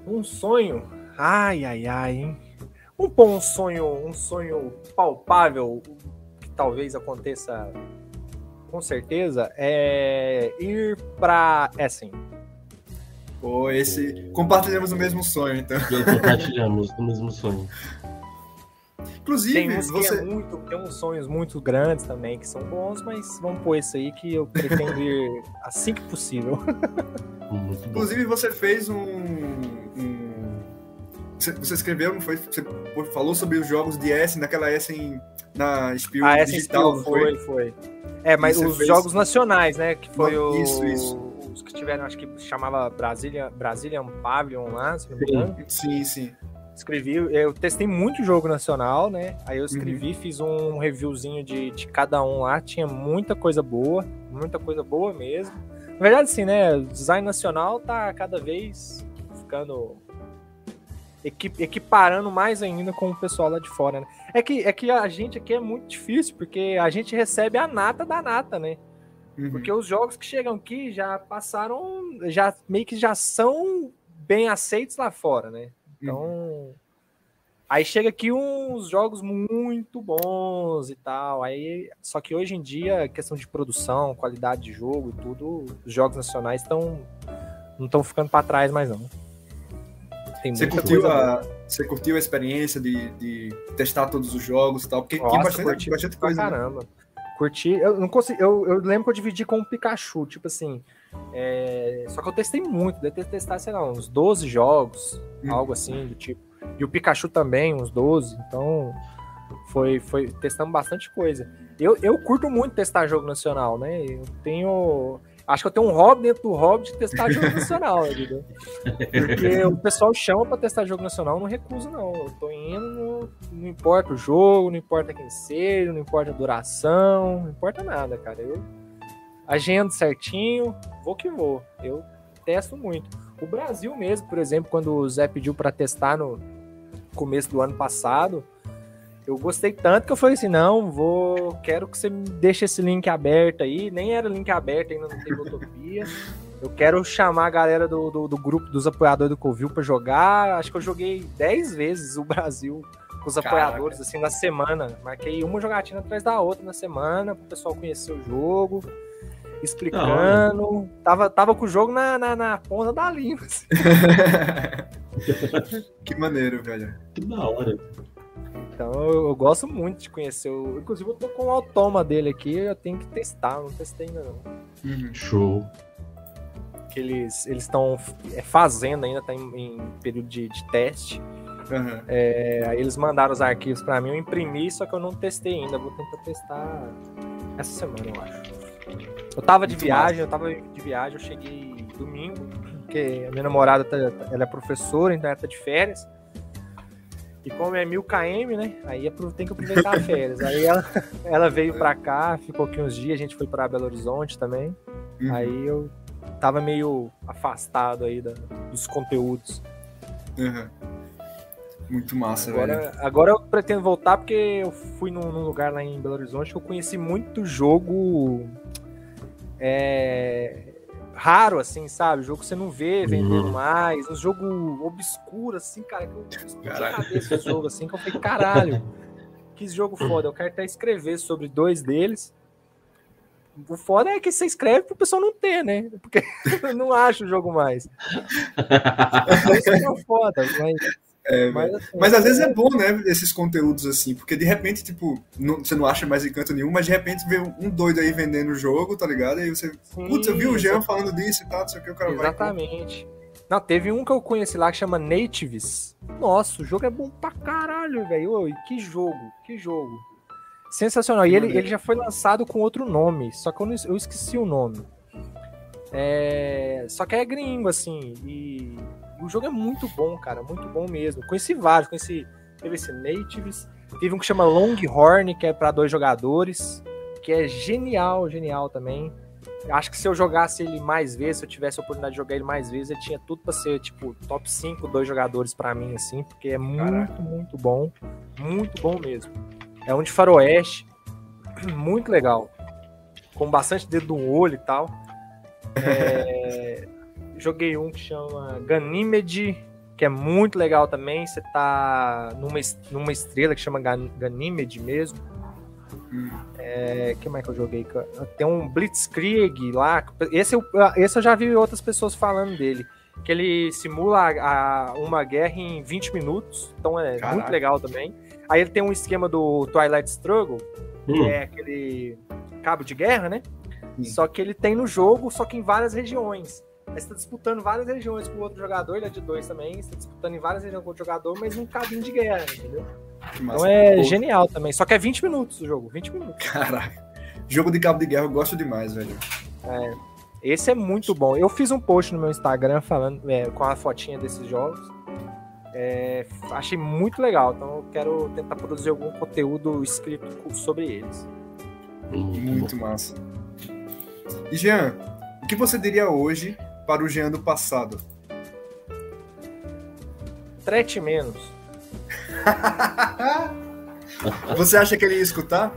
Um sonho. Ai, ai, ai, hein? Um bom sonho, um sonho palpável que talvez aconteça com certeza é ir pra Essen. Pô, esse. Compartilhamos o mesmo sonho, então. (laughs) Compartilhamos o mesmo sonho. Inclusive, Tem uns que você. é muito, tem uns sonhos muito grandes também que são bons, mas vamos pôr esse aí que eu pretendo ir (laughs) assim que possível. (laughs) Inclusive, você fez um- Você, escreveu, não foi? Você falou sobre os jogos de Essen, naquela Essen na Spiel Ah, digital, Spiel foi, foi. É, mas os fez- jogos nacionais, né? Que foi o, Isso, isso. os que tiveram, acho que chamava Brasília, Brazilian Pavilion lá, se não me Sim. engano. Sim, sim. Escrevi, eu testei muito jogo nacional, né? Aí eu escrevi, Uhum. fiz um reviewzinho de, de cada um lá, tinha muita coisa boa, muita coisa boa mesmo. Na verdade, sim, né? O design nacional tá cada vez ficando equi- equiparando mais ainda com o pessoal lá de fora, né? É que, é que a gente aqui é muito difícil, porque a gente recebe a nata da nata, né? Uhum. Porque os jogos que chegam aqui já passaram, já meio que já são bem aceitos lá fora, né? Então, aí chega aqui uns jogos muito bons e tal. Aí, só que hoje em dia, questão de produção, qualidade de jogo e tudo, os jogos nacionais estão não estão ficando para trás mais não. Tem Você curtiu, coisa a, boa. você curtiu a experiência de, de testar todos os jogos e tal? Porque Nossa, tem bastante, curti bastante coisa. né? caramba. Curti, eu não consegui, eu, eu lembro que eu dividi com o Pikachu, tipo assim, é, só que eu testei muito, deve ter testado, sei lá, uns 12 jogos, Hum. algo assim, do tipo. E o Pikachu também, uns 12, então foi, foi testando bastante coisa. Eu, eu curto muito testar jogo nacional, né? Eu tenho. Acho que eu tenho um hobby dentro do hobby de testar jogo (laughs) nacional, entendeu? Porque o pessoal chama pra testar jogo nacional, eu não recuso, não. Eu tô indo, no- não importa o jogo, não importa quem seja, não importa a duração, não importa nada, cara. Eu agendo certinho, vou que vou. Eu testo muito. O Brasil mesmo, por exemplo, quando o Zé pediu pra testar no começo do ano passado, eu gostei tanto que eu falei assim, não, vou, quero que você me deixe esse link aberto aí. Nem era link aberto ainda no Tabletopia. Eu quero chamar a galera do, do, do grupo dos apoiadores do Covil pra jogar. Acho que eu joguei 10 vezes o Brasil com os Caraca. apoiadores, assim, na semana. Marquei uma jogatina atrás da outra na semana, pro pessoal conhecer o jogo, explicando. Tava, tava com o jogo na, na, na ponta da língua. assim. (laughs) (laughs) que maneiro, velho. Que da hora. Então eu, eu gosto muito de conhecer o. Inclusive, eu tô com o automa dele aqui, eu tenho que testar, não testei ainda não. Uhum. Show. Que eles estão fazendo ainda, tá em, em período de, de teste. Aham. É, aí eles mandaram os arquivos pra mim, eu imprimi, só que eu não testei ainda. Vou tentar testar essa semana, eu acho. Eu tava de Muito viagem, eu tava de viagem, eu cheguei domingo, porque a minha namorada tá- ela é professora, então ela tá de férias. E como é mil km, né? Aí apro- tem que aproveitar as férias. Aí ela, (laughs) ela veio pra cá, ficou aqui uns dias, a gente foi pra Belo Horizonte também. Uhum. Aí eu tava meio afastado aí da- dos conteúdos. Uhum. Muito massa, velho. Agora, agora eu pretendo voltar porque eu fui num, num lugar lá em Belo Horizonte que eu conheci muito jogo é, raro, assim, sabe? Jogo que você não vê vendendo Uhum. mais. Um jogo obscuro, assim, cara, que eu explodi a cabeça esse jogo, assim, que eu falei, caralho, (laughs) que jogo foda. Eu quero até escrever sobre dois deles. O foda é que você escreve pro pessoal não ter, né? (laughs) Porque eu não acho o jogo mais. (laughs) Isso que é foda, mas, É, mas, assim, Mas às vezes é bom, né, esses conteúdos assim, porque de repente, tipo, não- você não acha mais encanto nenhum, mas de repente vê um doido aí vendendo o jogo, tá ligado? E aí você, Sim, putz, eu vi o Jean falando disso e tal, não sei o que, o cara vai. Exatamente. Não, teve um que eu conheci lá que chama Natives. Nossa, o jogo é bom pra caralho, velho. Que jogo, que jogo. Sensacional. E ele, ele já foi lançado com outro nome, só que eu, não- eu esqueci o nome. É, só que é gringo, assim. E o jogo é muito bom, cara. Muito bom mesmo. Conheci vários, conheci. Teve esse Natives. Teve um que chama Longhorn, que é pra dois jogadores. Que é genial, genial também. acho que se eu jogasse ele mais vezes, se eu tivesse a oportunidade de jogar ele mais vezes, ele tinha tudo pra ser, tipo, top 5, dois jogadores pra mim, assim, porque é muito, Caraca. muito bom. Muito bom mesmo. É um de faroeste, (clears throat) muito legal. Com bastante dedo no olho e tal. É, (laughs) joguei um que chama Ganymede, que é muito legal também. Você tá numa, numa estrela que chama Gan- Ganymede mesmo. Hum. É, que mais que eu joguei? Tem um Blitzkrieg lá. Esse eu, esse eu já vi outras pessoas falando dele. Que ele simula a- a- uma guerra em 20 minutos. Então é Caraca. muito legal também. Aí ele tem um esquema do Twilight Struggle, que Hum, é aquele cabo de guerra, né? Sim. Só que ele tem no jogo, só que em várias regiões. Aí você tá disputando várias regiões com outro jogador, ele é de dois também. Você tá disputando em várias regiões com o outro jogador, mas num cabinho de guerra, entendeu? Que massa. Então é Pô, genial também. Só que é 20 minutos o jogo, 20 minutos. Caraca. Jogo de cabo de guerra eu gosto demais, velho. Esse é muito bom. Eu fiz um post no meu Instagram falando é, com a fotinha desses jogos. É, achei muito legal, então eu quero tentar produzir algum conteúdo escrito sobre eles. Muito massa. E Jean, o que você diria hoje para o Jean do passado? Trete menos. (laughs) Você acha que ele ia escutar?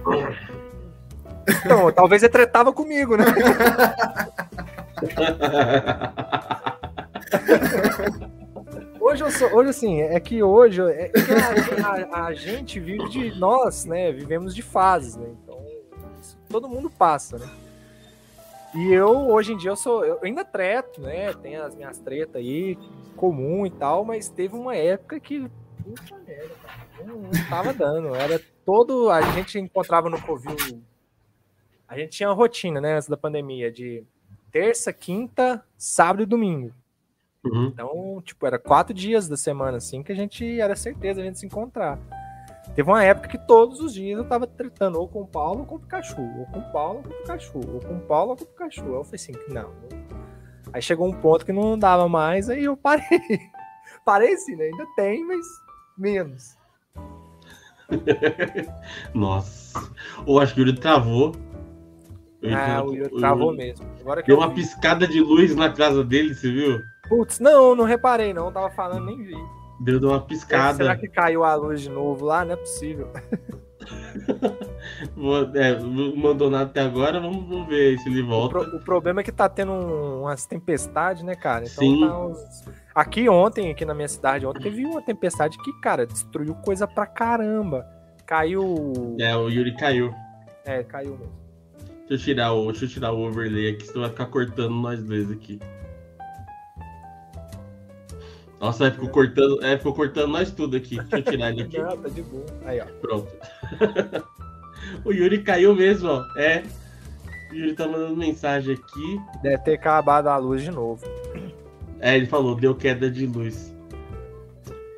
Então, talvez ele tretava comigo, né? (laughs) Hoje eu sou, hoje assim, é que hoje é que a, a- a gente vive de nós, né? Vivemos de fases, né? Então, isso todo mundo passa, né? E eu hoje em dia eu sou, eu ainda treto, né? Tem as minhas tretas aí comum e tal, mas teve uma época que puta merda, cara, não, não tava dando, era todo a gente encontrava no Covil a gente tinha uma rotina, né, antes da pandemia, de terça, quinta, sábado e domingo. Uhum. Então, tipo, era quatro dias da semana, assim, que a gente era certeza a gente se encontrar. Teve uma época que todos os dias eu tava tretando ou com o Paulo ou com o Pikachu, ou com o Paulo ou com o Pikachu, ou com o Paulo ou com o Pikachu. Aí eu falei assim, não. Aí chegou um ponto que não dava mais, aí eu parei. (laughs) parei sim, né? Ainda tem, mas menos. (laughs) Nossa. Ou acho que o Yuri travou. Ah, o Yuri travou mesmo. Agora Deu eu uma vi. piscada de luz na casa dele, você viu? Putz, não, não reparei não, tava falando, nem vi. Deu deu uma Será piscada. que caiu a luz de novo lá? Não é possível. (laughs) É, mandou nada até agora, vamos, vamos ver se ele O, volta. pro- o problema é que tá tendo um- umas tempestades, né, cara? Então Sim. tá uns- Aqui ontem, aqui na minha cidade, ontem teve uma tempestade que, cara, destruiu coisa pra caramba. Caiu. É, o Yuri caiu. É, caiu mesmo. Deixa eu tirar o, deixa eu tirar o overlay aqui, senão vai ficar cortando nós dois aqui. Nossa, ficou cortando, é, ficou cortando nós tudo aqui. Deixa eu tirar ele aqui. (laughs) Não, tá de boa. Aí, ó. Pronto. (laughs) o Yuri caiu mesmo, ó. É. O Yuri tá mandando mensagem aqui. Deve ter acabado a luz de novo. É, ele falou, deu queda de luz.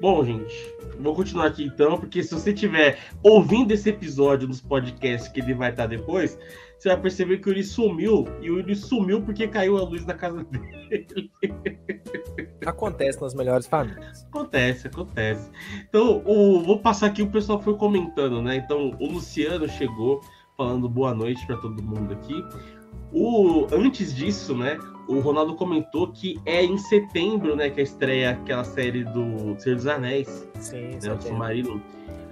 Bom, gente, vou continuar aqui então, porque se você estiver ouvindo esse episódio nos podcasts que ele vai estar depois, você vai perceber que o Yuri sumiu, e o Yuri sumiu porque caiu a luz na casa dele. Acontece nas melhores famílias. Acontece, acontece. Então, o, vou passar aqui, o pessoal foi comentando, né? Então, o Luciano chegou falando boa noite para todo mundo aqui. O, antes disso, né? O Ronaldo comentou que é em setembro, né? Que estreia aquela série do Senhor dos Anéis, Sim, né? O. Submarino.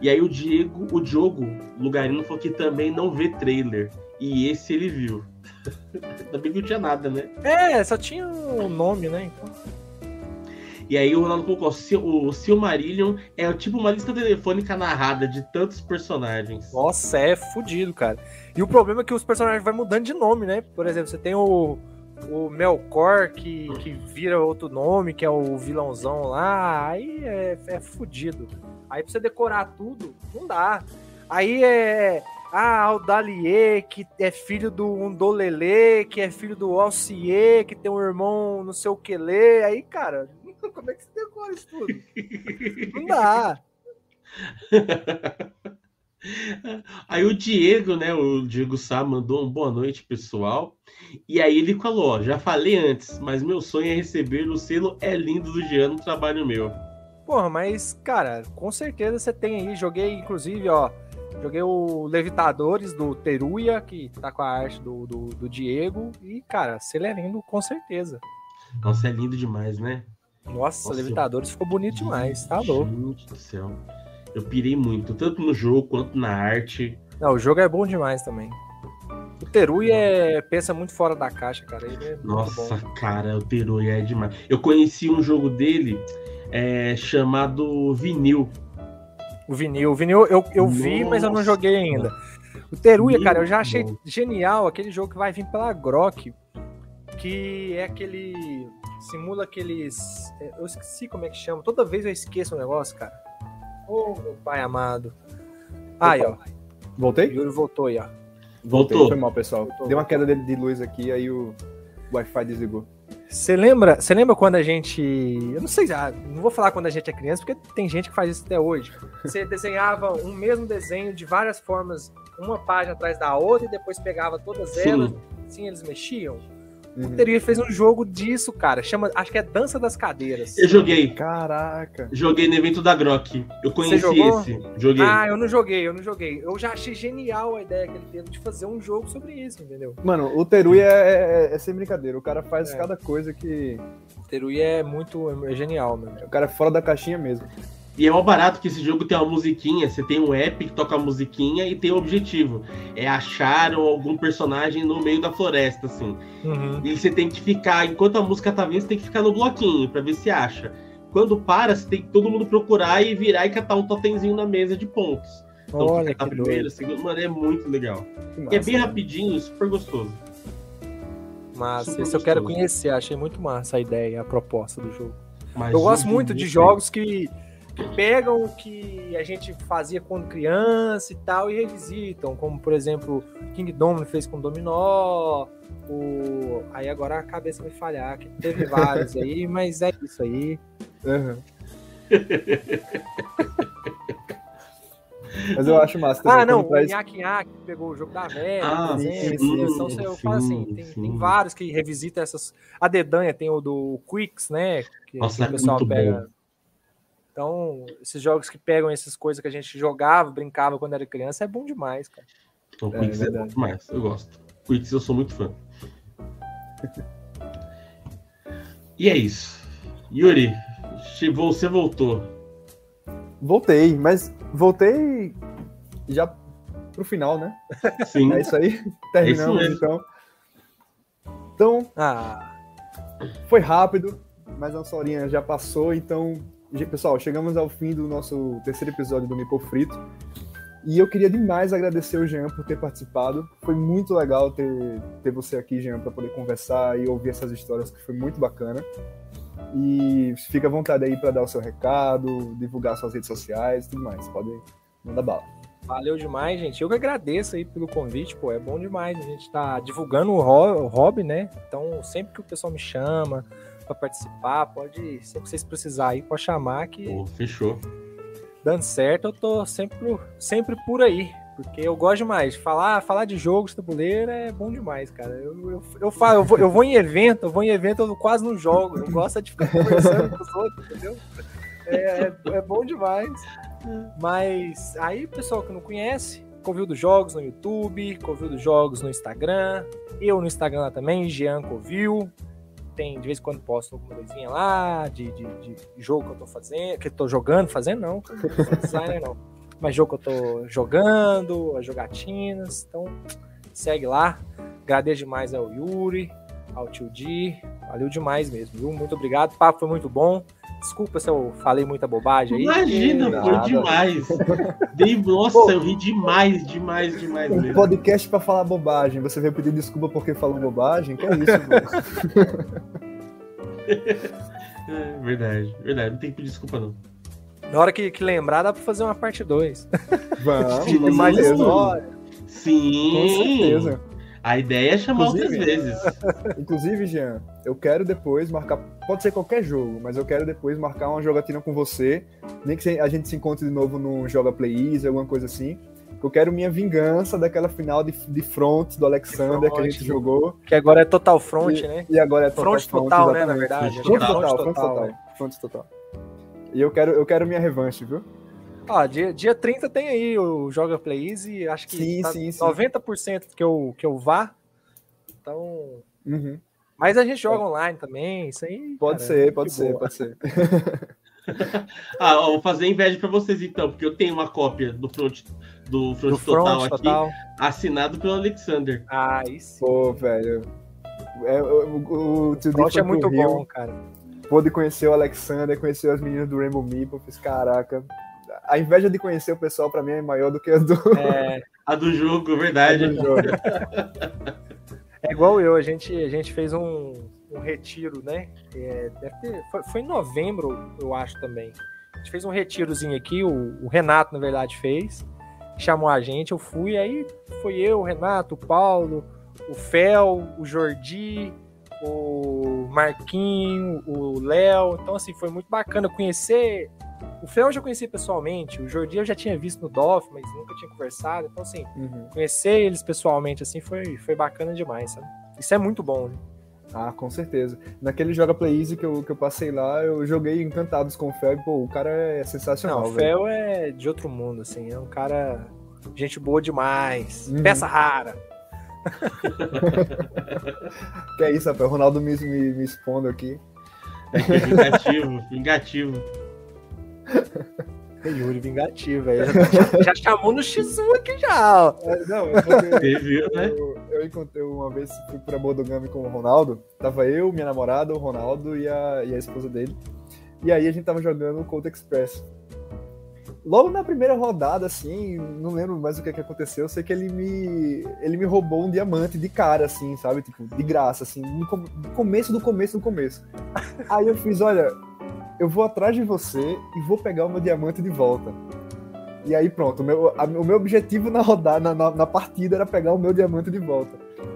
E aí o Diego, o Diogo Lugarino falou que também não vê trailer. E esse ele viu. (laughs) Ainda bem que não tinha nada, né? É, só tinha o nome, né? Então. E aí o Ronaldo colocou, "Sil- o Silmarillion é tipo uma lista telefônica narrada de tantos personagens. Nossa, é fudido, cara. E o problema é que os personagens vão mudando de nome, né? Por exemplo, você tem o, o Melkor, que, que vira outro nome, que é o vilãozão lá. Aí é, é fudido. Aí pra você decorar tudo, não dá. Aí é. Ah, o Dalier, que é filho do Undolele, que é filho do Alcier, que tem um irmão não sei o que lê. Aí, cara, (laughs) como é que você decora isso tudo? Não dá. (laughs) Aí o Diego, né, o Diego Sá mandou um boa noite, pessoal. E aí ele falou, ó, já falei antes, mas meu sonho é receber o selo É Lindo do Jean no trabalho meu. Porra, mas, cara, com certeza você tem aí. Joguei, inclusive, ó. Joguei o Levitadores do Teruya, que tá com a arte do, do, do Diego. E, cara, Celerindo com certeza. Nossa, é lindo demais, né? Nossa, Nossa Levitadores eu... ficou bonito demais, tá louco. Gente do céu. Eu pirei muito, tanto no jogo quanto na arte. Não, o jogo é bom demais também. O Teruya é, pensa muito fora da caixa, cara. É Nossa, cara, o Teruya é demais. Eu conheci um jogo dele é, chamado Vinil. O Vinil. O Vinil eu, eu vi, mas eu não joguei ainda. O Teruya, cara, eu já achei bom. genial aquele jogo que vai vir pela Grok, que é aquele. simula aqueles. Eu esqueci como é que chama. Toda vez eu esqueço o um negócio, cara. Ô, oh, meu pai amado. Aí, ó. Voltei? Yuri voltou aí, ó. Voltou. Foi mal, pessoal. Voltou. Deu uma queda de, de luz aqui, aí o Wi-Fi desligou. Você lembra, você lembra quando a gente. Eu não sei, ah, não vou falar quando a gente é criança, porque tem gente que faz isso até hoje. Você (laughs) desenhava um mesmo desenho de várias formas, uma página atrás da outra, e depois pegava todas Sim. elas, assim eles mexiam. Uhum. Teria fez um jogo disso, cara. Chama, acho que é Dança das Cadeiras. Eu joguei. Caraca. Joguei no evento da Grok. Eu conheci esse. Joguei. Ah, eu não joguei, eu não joguei. Eu já achei genial a ideia que ele teve de fazer um jogo sobre isso, entendeu? Mano, o Teruya é, é, é sem brincadeira. O cara faz é. cada coisa que. O Teruya é muito é genial, mano. O cara é fora da caixinha mesmo. E é mal barato que esse jogo tem uma musiquinha. Você tem um app que toca a musiquinha e tem o um objetivo. É achar algum personagem no meio da floresta, assim. Uhum. E você tem que ficar, enquanto a música tá vindo, você tem que ficar no bloquinho para ver se acha. Quando para, você tem que todo mundo procurar e virar e catar um totemzinho na mesa de pontos. Então, Olha, que primeiro, segundo, mano, é muito legal. Massa, é bem né? rapidinho, super gostoso. Mas esse eu quero conhecer, achei muito massa a ideia, a proposta do jogo. Mas eu gosto muito de jogos que que pegam o que a gente fazia quando criança e tal e revisitam, como por exemplo King Domino fez com Dominó, o... aí agora a cabeça vai falhar, que teve vários aí, (laughs) mas é isso aí. Uhum. Mas eu acho massa. Ah, não, traz... o Nhaque Nhaque pegou o jogo da velha, ah, por exemplo. Sim, então, sim, eu falo assim, tem, tem, vários que revisitam essas. A Dedanha tem o do Quicks, né? Que, Nossa, que o pessoal pega. Bom. Então, esses jogos que pegam essas coisas que a gente jogava, brincava quando era criança, é bom demais, cara. O então, Quicks é, é bom demais, eu gosto. Quicks eu sou muito fã. e é isso. Yuri, você voltou. Voltei, mas voltei já pro final, né? Sim. (laughs) É isso aí. Terminamos, é isso então. Então, ah. foi rápido, mas a nossa horinha já passou, então Pessoal, chegamos ao fim do nosso terceiro episódio do Mipo Frito. E eu queria demais agradecer o Jean por ter participado. Foi muito legal ter, ter você aqui, Jean, para poder conversar e ouvir essas histórias, que foi muito bacana. E fica à vontade aí para dar o seu recado, divulgar suas redes sociais e tudo mais. Pode mandar bala. Valeu demais, gente. Eu que agradeço aí pelo convite, pô. É bom demais a gente tá divulgando o hobby, né? Então, sempre que o pessoal me chama, para participar, pode, sempre que vocês precisarem, pode chamar que. Oh, fechou. Dando certo, eu tô sempre, sempre por aí. Porque eu gosto demais. Falar, falar de jogos tabuleiro é bom demais, cara. Eu, eu, eu, falo, eu, vou, eu vou em evento, eu vou em evento, eu quase não jogo. Eu gosto de ficar conversando com os outros, entendeu? É, é, é bom demais. Mas aí, pessoal que não conhece, Covil dos Jogos no YouTube, Covil dos Jogos no Instagram, eu no Instagram também, Jean Covil tem, de vez em quando posto alguma coisinha lá, de, de, de, jogo que eu tô fazendo, que eu tô jogando, fazendo não, designer não. Mas jogo que eu tô jogando, as jogatinas, então segue lá. Agradeço demais ao Yuri, ao Tio Di, valeu demais mesmo, viu? Muito obrigado, o papo foi muito bom. Desculpa se eu falei muita bobagem aí. Imagina, foi demais. Dei, nossa, Pô, eu ri demais, demais, demais. Um mesmo. podcast pra falar bobagem. Você veio pedir desculpa porque falou bobagem? Que é isso, (laughs) é, verdade, verdade. Não tem que pedir desculpa, não. Na hora que, que lembrar, dá pra fazer uma parte 2. Vamos, mais história. Sim. Com certeza. A ideia é chamar inclusive, outras vezes. (laughs) Inclusive, Jean, eu quero depois marcar. Pode ser qualquer jogo, mas eu quero depois marcar uma jogatina com você. Nem que a gente se encontre de novo no Joga Play Easy, alguma coisa assim. Eu quero minha vingança daquela final de, de front do Alexander front, que a gente jogou. Que agora é Total Front, e, né? E agora é Total Front. Front total, né, na verdade. Front total, front total. Front total. E eu quero, eu quero minha revanche, viu? Ó, dia, dia 30 tem aí o Joga Play Easy, acho que Sim, tá sim, sim. 90% que eu, que eu vá. Então. Uhum. Mas a gente joga online também, isso aí. Pode cara, ser, de pode ser, boa. pode ser. (laughs) Ah, ó, vou fazer inveja pra vocês então, porque eu tenho uma cópia do Front, do front Do Total front aqui, total. assinado pelo Alexander. Ah, isso. Pô, velho. É, o, o, o Tio Front Dick é muito Rio, bom, cara. Pôde conhecer o Alexander, conhecer as meninas do Rainbow Meeple, fiz caraca. A inveja de conhecer o pessoal pra mim é maior do que a do, É, A do jogo, verdade. do jogo. é igual eu, a gente, a gente fez um, um retiro, né? É, deve ter- foi, foi em novembro, eu acho também. A gente fez um retirozinho aqui, o, o Renato, na verdade, fez. Chamou a gente, eu fui, aí foi eu, o Renato, o Paulo, o Fel, o Jordi, o Marquinho, o Léo. Então, assim, foi muito bacana conhecer. O Fel eu já conheci pessoalmente, o Jordi eu já tinha visto no DOF, mas nunca tinha conversado. Então, assim, Uhum. conhecer eles pessoalmente, assim, foi, foi bacana demais, sabe? Isso é muito bom, né? Ah, com certeza. Naquele Joga Play Easy que eu, que eu passei lá, eu joguei Encantados com o Fel e, pô, o cara é sensacional, Não, o velho. Fel é de outro mundo, assim, é um cara. Gente boa demais. Uhum. Peça rara. (laughs) Que é isso, rapaz. O Ronaldo me, me, me expondo aqui. É é vingativo, vingativo. É Yuri vingativo, aí. Já, já chamou no X1 aqui já, ó. É, não, eu, encontrei- Você viu, né? eu, eu encontrei uma vez, fui pra Bodogami com o Ronaldo. Tava eu, minha namorada, o Ronaldo e a, e a esposa dele. E aí a gente tava jogando o Colt Express. Logo na primeira rodada, assim, não lembro mais o que, que aconteceu. Eu sei que ele me, ele me roubou um diamante de cara, assim, sabe? Tipo, de graça, assim, no, no começo do começo do começo. Aí eu fiz, olha, eu vou atrás de você e vou pegar o meu diamante de volta. E aí pronto, o meu, a- o meu objetivo na rodada, na, na, partida era pegar o meu diamante de volta.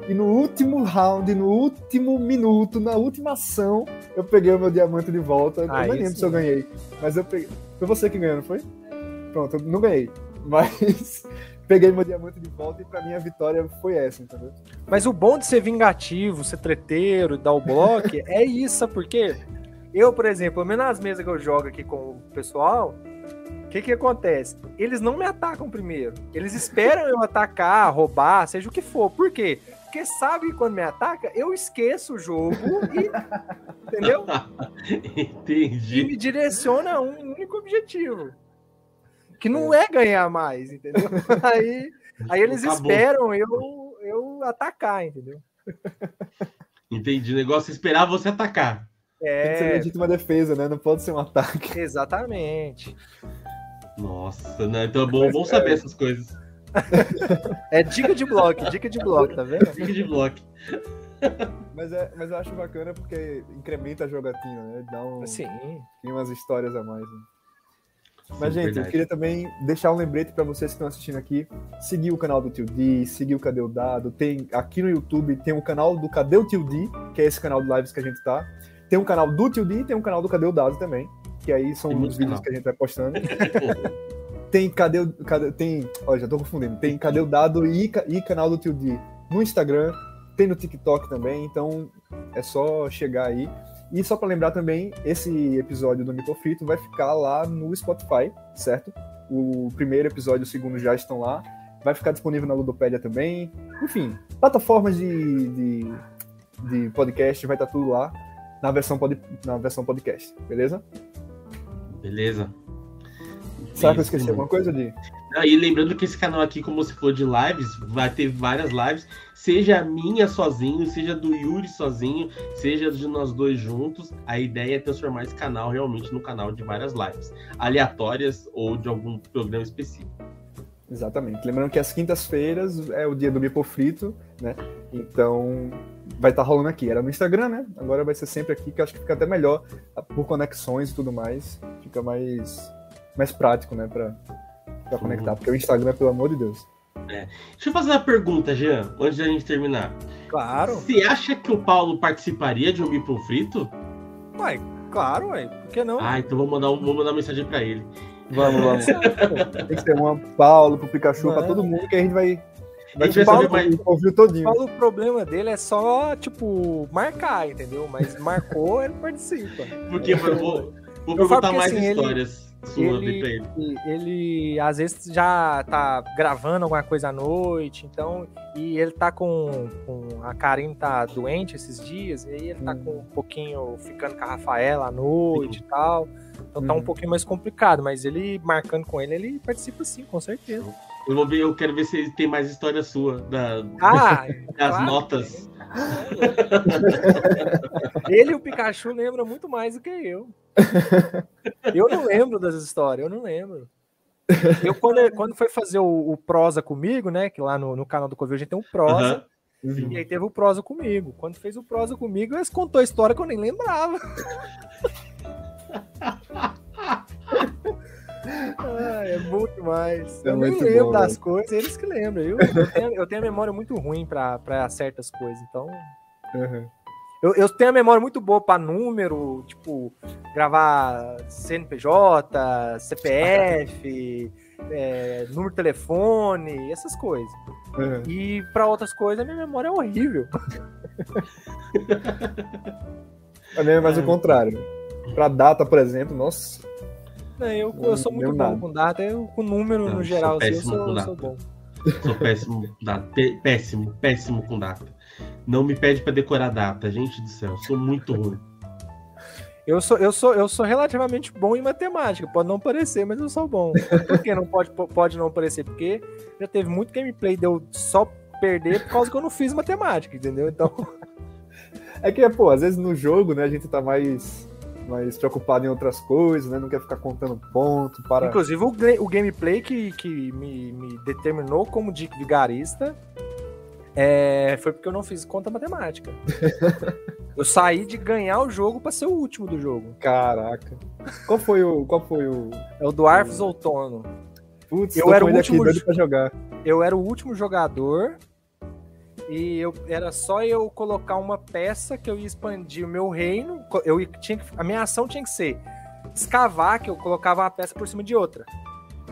E no último round, no último minuto, na última ação, eu peguei o meu diamante de volta. Ah, eu nem isso lembro se eu ganhei, mas eu peguei. Foi você que ganhou, não foi? Pronto, eu não ganhei. Mas (laughs) peguei meu diamante de volta e pra mim a vitória foi essa, entendeu? Mas o bom de ser vingativo, ser treteiro, dar o bloco, (laughs) é isso, sabe por quê? Eu, por exemplo, pelo menos nas mesas que eu jogo aqui com o pessoal, o que que acontece? Eles não me atacam primeiro. Eles esperam eu atacar, roubar, seja o que for. Por quê? Porque sabe que quando me ataca, eu esqueço o jogo e. (laughs) entendeu? E Entendi. me direciona a um único objetivo. Que não é ganhar mais, entendeu? (laughs) Aí, aí eles Acabou. esperam eu, eu atacar, entendeu? Entendi. O negócio é esperar você atacar. Tem que ser É, legítima defesa, né? Não pode ser um ataque. (laughs) exatamente. Nossa, né? Então é bom, bom saber essas coisas. É É dica de bloco, dica de bloco, tá vendo? Fica de bloco. Mas, é, mas eu acho bacana porque incrementa a jogatina, né? Dá um, Sim. tem umas histórias a mais. Né? Mas, Sim, gente, eu verdade. queria também deixar um lembrete para vocês que estão assistindo aqui. Seguir o canal do Tio D, seguir o Cadê o Dado. Tem aqui no YouTube tem o canal do Cadê o Tio D, que é esse canal de lives que a gente tá. Tem um canal do Tio D e tem um canal do Cadê o Dado também. Que aí são os vídeos canal. que a gente vai postando. (laughs) Tem Cadê o. Cadê, tem. Olha, já tô confundindo. Tem Cadê o Dado e, e canal do Tio D no Instagram. Tem no TikTok também. Então é só chegar aí. E só para lembrar também, esse episódio do Mico Frito vai ficar lá no Spotify, certo? O primeiro episódio e o segundo já estão lá. Vai ficar disponível na Ludopédia também. Enfim, plataformas de, de, de podcast, vai estar tudo lá na versão, pod, na versão podcast, beleza? Beleza. Será que eu esqueci alguma coisa, Di? Ah, E lembrando que esse canal aqui, como se for de lives, vai ter várias lives, seja a minha sozinho, seja do Yuri sozinho, seja de nós dois juntos. A ideia é transformar esse canal realmente no canal de várias lives, aleatórias ou de algum programa específico. Exatamente. Lembrando que as quintas-feiras é o dia do Mipo Frito, né? Então vai estar rolando aqui. Era no Instagram, né? Agora vai ser sempre aqui, que eu acho que fica até melhor por conexões e tudo mais. Fica mais, mais prático, né? Pra, pra conectar. Porque o Instagram, pelo amor de Deus. Deixa eu fazer uma pergunta, Jean, antes da gente terminar. Claro. Você acha que o Paulo participaria de um Bipo Frito? Ué, claro, ué. Por que não? Ah, então vou mandar, um- vou mandar uma mensagem pra ele. Vamos, vamos. (laughs) Tem que ter uma Paulo pro Pikachu, pra Mano. todo mundo, que a gente vai. Saber mais. ouvir todinho. Fala, o problema dele é só, tipo, marcar, entendeu? Mas marcou, ele participa. Porque eu vou, vou perguntar mais assim, histórias. Ele- ele. Ele às vezes já tá gravando alguma coisa à noite, então. E ele tá com. com a Karine tá doente esses dias, e aí ele tá Hum. com um pouquinho ficando com a Rafaela à noite e tal. Então tá um Hum. pouquinho mais complicado, mas ele marcando com ele, ele participa sim, com certeza. Eu, vou ver, eu quero ver se ele tem mais história sua, da, Ah, (laughs) das claro. notas. Ele e o Pikachu lembram muito mais do que eu. Eu não lembro das histórias, eu não lembro. Eu, quando, quando foi fazer o, o prosa comigo, né? Que lá no, no canal do Covil a gente tem um prosa. Aham. E aí teve o prosa comigo. Quando fez o prosa comigo, eles contou a história que eu nem lembrava. (laughs) Ah, é muito mais. É eu nem lembro bom, das velho. coisas, eles que lembram. Eu, eu, tenho, eu tenho a memória muito ruim pra pra certas coisas, então. Uhum. Eu, eu tenho a memória muito boa pra número, tipo, gravar CNPJ, CPF, (laughs) é, número de telefone, essas coisas. Uhum. E pra outras coisas, a minha memória é horrível. A minha é mais o contrário. Pra data, por exemplo, nossa. Né, Eu, eu sou muito Não bom nada. com data, eu, com número Não, no geral, sou assim, eu péssimo sou, com eu sou data. bom. Sou péssimo (laughs) com data. Pé- Péssimo, péssimo com data. Não me pede pra decorar data, gente do céu. Sou muito ruim. Eu sou, eu, sou, eu sou relativamente bom em matemática, pode não parecer, mas eu sou bom. Por que não pode, pode não parecer? Porque já teve muito gameplay de eu só perder por causa que eu não fiz matemática, entendeu? Então, (laughs) É que, pô, às vezes no jogo, né, a gente tá mais, mais preocupado em outras coisas, né? Não quer ficar contando ponto para. inclusive o, o gameplay que, que me, me determinou como Dick Vigarista é, foi porque eu não fiz conta matemática. (laughs) Eu saí de ganhar o jogo pra ser o último do jogo. Caraca. Qual foi o. Qual foi o. É o Dwarfs Outono. Putz, Eu era o último pra jogar. eu era o último jogador e eu era só eu colocar uma peça que eu ia expandir o meu reino. Eu tinha que, a minha ação tinha que ser escavar, que eu colocava uma peça por cima de outra.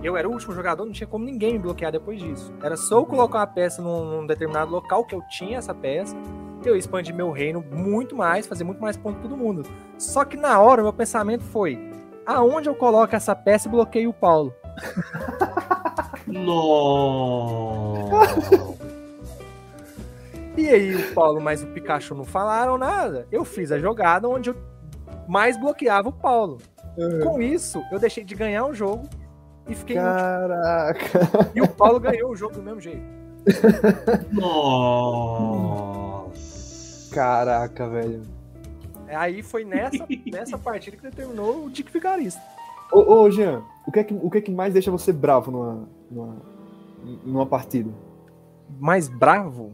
Eu era o último jogador, não tinha como ninguém me bloquear depois disso. Era só eu colocar uma peça num, num determinado local que eu tinha essa peça. Eu ia expandir meu reino muito mais, fazer muito mais ponto todo mundo. Só que na hora, meu pensamento foi: aonde eu coloco essa peça e bloqueio o Paulo? (laughs) (laughs) Nossa. E aí o Paulo mais o Pikachu não falaram nada. Eu fiz a jogada onde eu mais bloqueava o Paulo. Uhum. Com isso, eu deixei de ganhar o jogo e fiquei. Caraca. E o Paulo ganhou o jogo do mesmo jeito. (laughs) Nossa. Caraca, velho. Aí foi nessa, nessa (laughs) partida que determinou o Dick Vigarista. Ô, ô Jean, o que, é que, o que é que mais deixa você bravo numa, numa, numa partida? Mais bravo?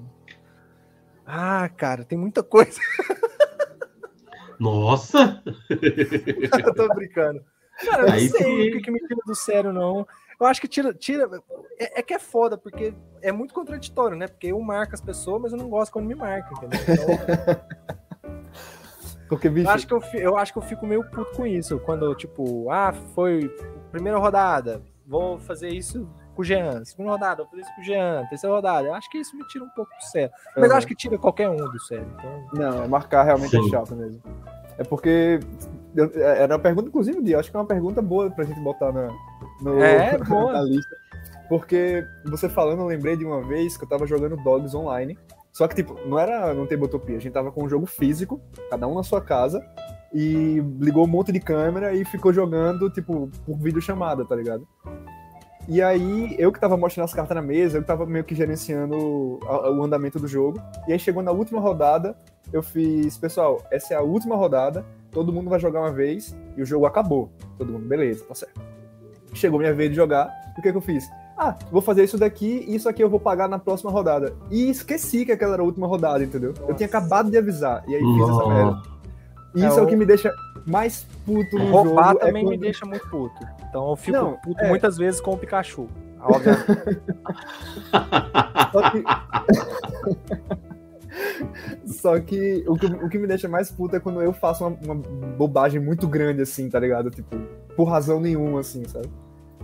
Ah, cara, tem muita coisa. (laughs) Nossa. eu tô brincando. Cara, eu não Aí sei sim. o que, que me tira do sério, não. Eu acho que tira. tira é, é que é foda, porque é muito contraditório, né? Porque eu marco as pessoas, mas eu não gosto quando me marcam, entendeu? Então, (laughs) Porque, bicho, eu, acho que eu, eu acho que eu fico meio puto com isso. Quando, tipo, ah, foi primeira rodada, vou fazer isso com o Jean. Segunda rodada, vou fazer isso com o Jean. Terceira rodada. Eu acho que isso me tira um pouco do sério. Mas eu Aham. acho que tira qualquer um do sério. Então, Não, marcar realmente Sim. é chato mesmo. É porque. eu- é, Era uma pergunta, inclusive, de, acho que é uma pergunta boa pra gente botar na, no, É, (laughs) boa. na lista. Porque você falando, eu lembrei de uma vez que eu tava jogando Dogs online. Só que, tipo, não era no Tabletopia, a gente tava com um jogo físico, cada um na sua casa, e ligou um monte de câmera e ficou jogando, tipo, por videochamada, tá ligado? E aí, eu que tava mostrando as cartas na mesa, eu que tava meio que gerenciando a- o andamento do jogo. E aí chegou na última rodada, eu fiz, pessoal, essa é a última rodada, todo mundo vai jogar uma vez e o jogo acabou. Todo mundo, beleza, tá certo. Chegou minha vez de jogar, o que que eu fiz? Ah, vou fazer isso daqui e isso aqui eu vou pagar na próxima rodada. E esqueci que aquela era a última rodada, entendeu? Eu tinha acabado de avisar, e aí fiz essa merda. Nossa. E isso é, É, o o- que me deixa mais puto no roubar jogo. é também me quando- deixa muito puto. Então eu fico Não, puto é. muitas vezes com o Pikachu. Obviamente. (laughs) Só que. (laughs) Só que o, que o que me deixa mais puto é quando eu faço uma, uma bobagem muito grande, assim, tá ligado? Tipo, por razão nenhuma, assim, sabe?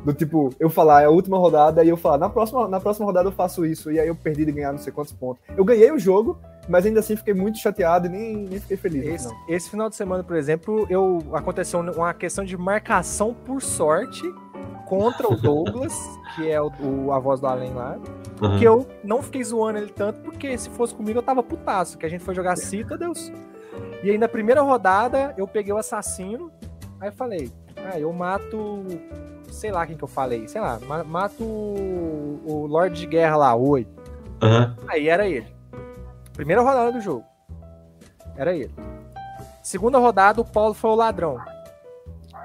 Do tipo, eu falar, é a última rodada, e eu falar, na próxima, na próxima rodada eu faço isso, e aí eu perdi de ganhar não sei quantos pontos. Eu ganhei o jogo, mas ainda assim fiquei muito chateado e nem, nem fiquei feliz. Esse, final. esse final de semana, por exemplo, eu aconteceu uma questão de marcação por sorte contra o (laughs) Douglas, que é o, o- a voz do além lá. Que eu não fiquei zoando ele tanto, porque se fosse comigo eu tava putaço, que a gente foi jogar Citadels. E aí na primeira rodada eu peguei o assassino, aí eu falei, ah, eu mato. Sei lá quem que eu falei, sei lá, ma- mato o, o Lorde de Guerra lá, o 8. Aham. Aí era ele. Primeira rodada do jogo. Era ele. Segunda rodada, o Paulo foi o ladrão.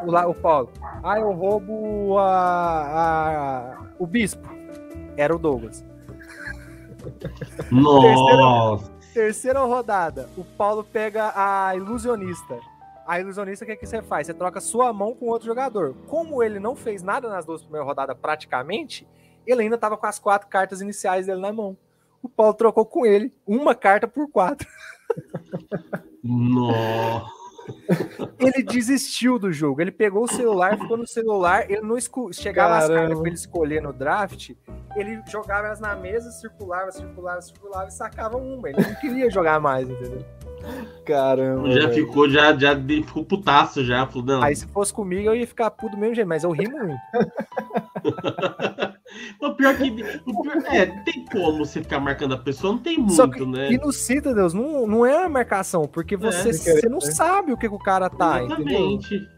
O, la- o Paulo. Ah, eu roubo a, a- o bispo. Era o Douglas. Nossa. Terceira rodada, o Paulo pega a ilusionista. A ilusionista, o que, que você faz? Você troca sua mão com outro jogador. Como ele não fez nada nas duas primeiras rodadas praticamente, ele ainda tava com as quatro cartas iniciais dele na mão. O Paulo trocou com ele uma carta por quatro. (laughs) Nossa. Ele desistiu do jogo. Ele pegou o celular, ficou no celular. Ele não esco... chegava as Caramba. cartas pra ele escolher no draft. Ele jogava elas na mesa, circulava, circulava, circulava e sacava uma. Ele não queria jogar mais, entendeu? Caramba. Já velho. ficou, já, já de- ficou putaço já. Falou, não. Aí se fosse comigo, eu ia ficar puto do mesmo jeito, mas eu ri muito. (laughs) O pior que. O pior, é, tem como você ficar marcando a pessoa, não tem muito, Só que- né? E no Citadels não, não é uma marcação, porque você, querer, você não né? sabe o que, que o cara tá, entendeu? Exatamente.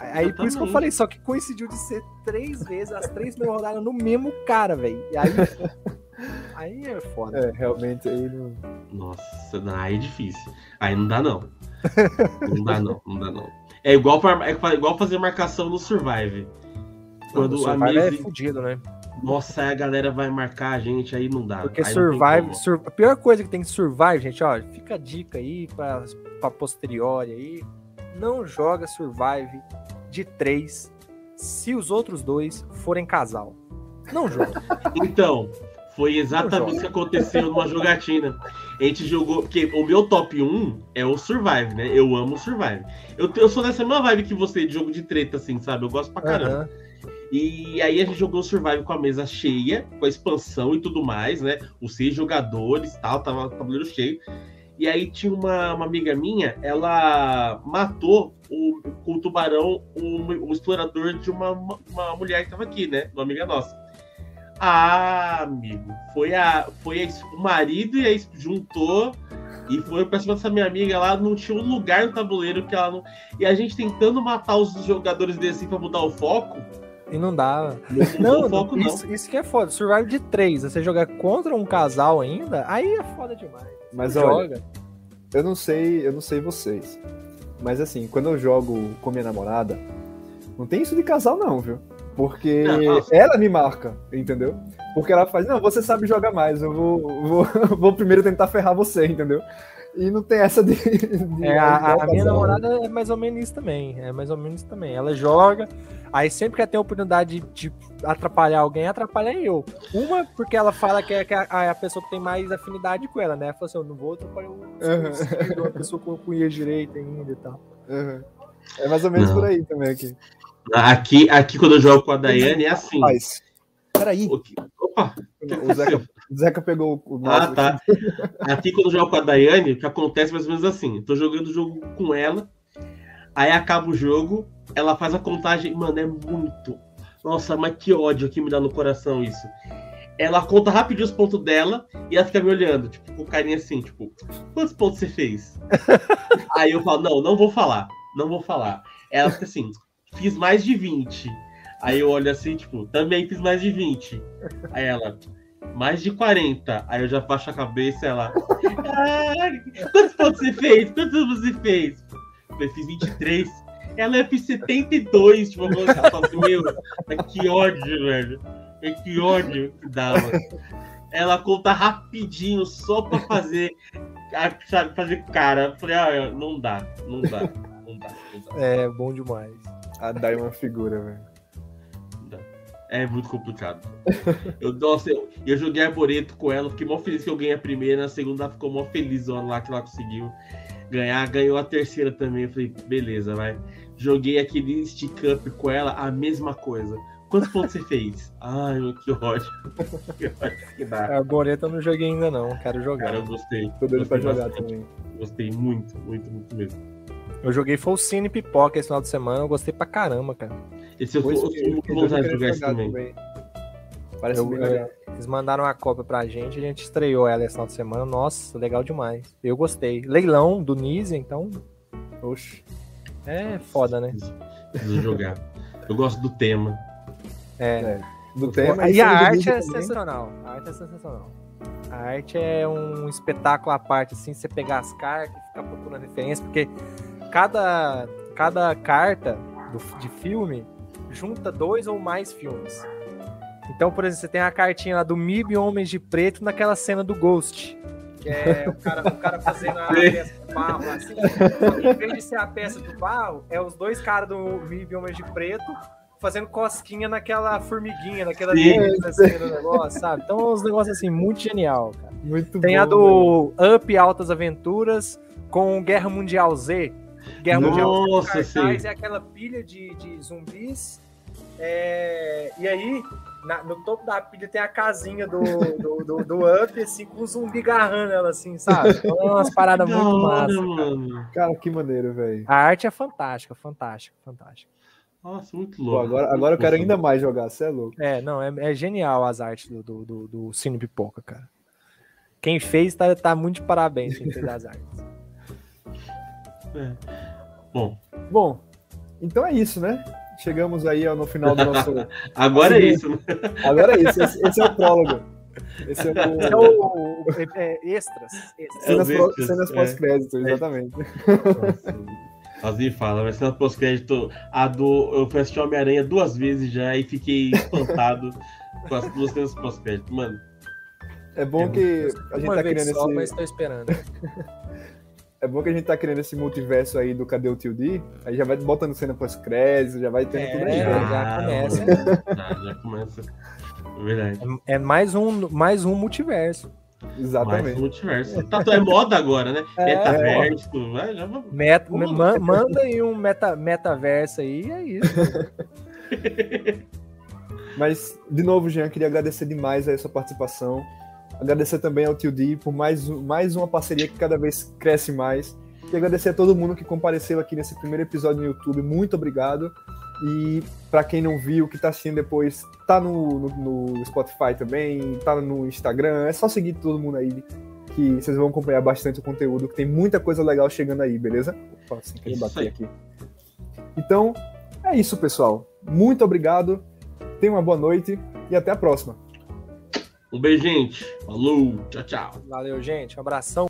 Aí por isso que eu Exatamente. falei, só que coincidiu de ser três vezes, as três primeiras rodadas no mesmo cara, velho. E aí. (laughs) aí é foda. É, realmente aí não. Nossa, não, aí é difícil. Aí não dá, não. Não dá, não. Não dá, não. É igual, pra- é igual fazer marcação no Survive. Quando o a Survivor é mesa. fudido, né? Nossa, aí a galera vai marcar a gente, aí não dá. Porque aí não Survive, sur- a pior coisa que tem de Survive, gente, ó, fica a dica aí pra, pra posteriori aí. Não joga Survive de três se os outros dois forem casal. Não joga. Então, foi exatamente o que aconteceu numa jogatina. A gente jogou. Porque o meu top 1 é o Survive, né? Eu amo o Survive. Eu, eu sou nessa mesma vibe que você, de jogo de treta, assim, sabe? Eu gosto pra caramba. Aham. E aí a gente jogou o Survive com a mesa cheia, com a expansão e tudo mais, né? Os seis jogadores tal, tava o tabuleiro cheio. E aí tinha uma, uma amiga minha, ela matou o, com o tubarão o, o explorador de uma, uma, uma mulher que tava aqui, né? Uma amiga nossa. Ah, amigo, foi, a, foi a, o marido e a es- juntou e foi pra cima dessa minha amiga lá, não tinha um lugar no tabuleiro que ela não. E a gente tentando matar os jogadores desse assim pra mudar o foco. E não dá. Não, Não, o foco não. isso, isso que é foda. Survive de três, você jogar contra um casal ainda, aí é foda demais. Mas olha, joga. eu não sei, eu não sei vocês. Mas assim, quando eu jogo com minha namorada, não tem isso de casal, não, viu? Porque nossa. ela me marca, entendeu? Porque ela faz, não, você sabe jogar mais, eu vou, vou, (laughs) vou primeiro tentar ferrar você, entendeu? E não tem essa de. de É, a, a- a minha namorada é mais ou menos isso também. É mais ou menos isso também. Ela joga, aí sempre que ela tem a oportunidade de, de atrapalhar alguém, atrapalha eu. Uma, porque ela fala que é, que é a, a pessoa que tem mais afinidade com ela, né? Ela fala assim: eu não vou atrapalhar um Uhum. uma pessoa com cunha direita ainda e tal. Uhum. É mais ou menos Não. por aí também aqui. Aqui, aqui quando eu jogo com a Daiane é assim. Mas, peraí, Opa! o Zeca, o Zeca pegou o Ah, tá. Aqui quando eu jogo com a Daiane, o que acontece mais ou menos assim. Tô jogando o jogo com ela, aí acaba o jogo, ela faz a contagem. Mano, é muito. Nossa, mas que ódio que me dá no coração isso. Ela conta rapidinho os pontos dela e ela fica me olhando, tipo, com carinha assim, tipo, quantos pontos você fez? (laughs) aí eu falo, não, não vou falar, não vou falar. Ela fica assim, fiz mais de 20. Aí eu olho assim, tipo, também fiz mais de 20. Aí ela, mais de 40. Aí eu já baixo a cabeça e ela. "Ah, quantos pontos você fez? Quantos você fez? Eu fiz 23. Ela é fiz 72. Tipo, eu falo assim, meu, mas que ódio, velho. Mas Que ódio que dá, mano. Ela conta rapidinho só pra fazer. Sabe, fazer cara. Eu falei, ah, não dá, não dá, não dá, não dá. É bom demais. A Dai é uma figura, velho. É muito complicado. (laughs) Eu, nossa, eu, eu joguei arboreto com ela, fiquei mó feliz que eu ganhei a primeira, na segunda ela ficou mó feliz olha lá que ela conseguiu. ganhar, ganhou a terceira também. Eu falei, beleza, vai. Joguei aquele stick up com ela, a mesma coisa. Quantos pontos você fez? (laughs) Ai, meu, que ódio. que ódio. Que dá. A Goreta eu não joguei ainda não, quero jogar. Cara, eu gostei. Tô doido pra jogar bastante. também. Gostei muito, muito, muito mesmo. Eu joguei Folcine Pipoca esse final de semana, eu gostei pra caramba, cara. Esse eu Pois sou que- que muito eu tô vontade de querendo jogar esse também. Parece Eu- eu- legal. Eles mandaram uma cópia pra gente, a gente estreou ela esse final de semana. Nossa, legal demais. Eu gostei. Leilão do Nise, então Oxe. é foda, né? Preciso jogar. Eu gosto do tema. É. Do tema. e a arte é também. sensacional. A arte é sensacional. A arte é um espetáculo à parte, assim, você pegar as cartas e ficar procurando referência, porque cada, cada carta do- de filme junta dois ou mais filmes. Então, por exemplo, você tem a cartinha lá do Mib e Homens de Preto naquela cena do Ghost. Que é o cara, o cara fazendo a peça do barro, assim. Em vez de ser a peça do barro, é os dois caras do Mib Homens de Preto fazendo cosquinha naquela formiguinha, naquela linha, assim, no negócio, sabe? Então, uns negócios assim, muito genial, cara. Muito Tem bom, a do Up Altas Aventuras com Guerra Mundial Z. Guerra Mundial Nossa, cartaz sim. é aquela pilha de, de zumbis. é, E aí, na- no topo da pilha tem a casinha do, do, do, do Up, assim, com o zumbi agarrando ela, assim, sabe? (laughs) Então, é umas paradas Da muito hora, massa. cara. mano. Cara, que maneiro, velho. A arte é fantástica, fantástica, fantástica. Nossa, muito Pô, louco. agora, muito agora eu quero louco. ainda mais jogar, você é louco. É, não, é, é genial as artes do, do, do, do Cine Pipoca, cara. Quem fez tá, tá muito de parabéns quem (laughs) fez as artes. É. Bom, Bom, então é isso, né? Chegamos aí no final do nosso. (laughs) agora é isso, né? Agora é isso, esse, esse é o prólogo. Esse é o. Esse é o, é, é, extras. extras. Cenas, É cenas pós-crédito, exatamente. Quase fala, mas cena pós-crédito, a do. Eu fui assistir Homem-Aranha duas vezes já e fiquei espantado (laughs) com as duas cenas pós-crédito. Mano, É bom que a gente Uma tá criando só, esse. mas tô esperando. (laughs) É bom que a gente tá criando esse multiverso aí do Cadê o Tio D? Aí já vai botando cena pós-crédito, já vai tendo É, tudo aí. já- né? já começa. Já, já começa. É verdade. É mais um, mais um multiverso. Mais Exatamente. um multiverso. Tá, é moda agora, né? É, Metaverso. vai, já vamos. Meta, Vamos ma- manda aí um meta, metaverso aí, é isso. (laughs) Mas, de novo, Jean, queria agradecer demais a sua participação. Agradecer também ao Tio D por mais, mais uma parceria que cada vez cresce mais. E agradecer a todo mundo que compareceu aqui nesse primeiro episódio no YouTube. Muito obrigado. E para quem não viu, que tá assistindo depois, tá no, no, no Spotify também, tá no Instagram. É só seguir todo mundo aí que vocês vão acompanhar bastante o conteúdo, que tem muita coisa legal chegando aí, beleza? Opa, sem querer bater aqui. Então, é isso, pessoal. Muito obrigado. Tenha uma boa noite e até a próxima. Um beijo, gente. Falou. Tchau, tchau. Valeu, gente. Um abração.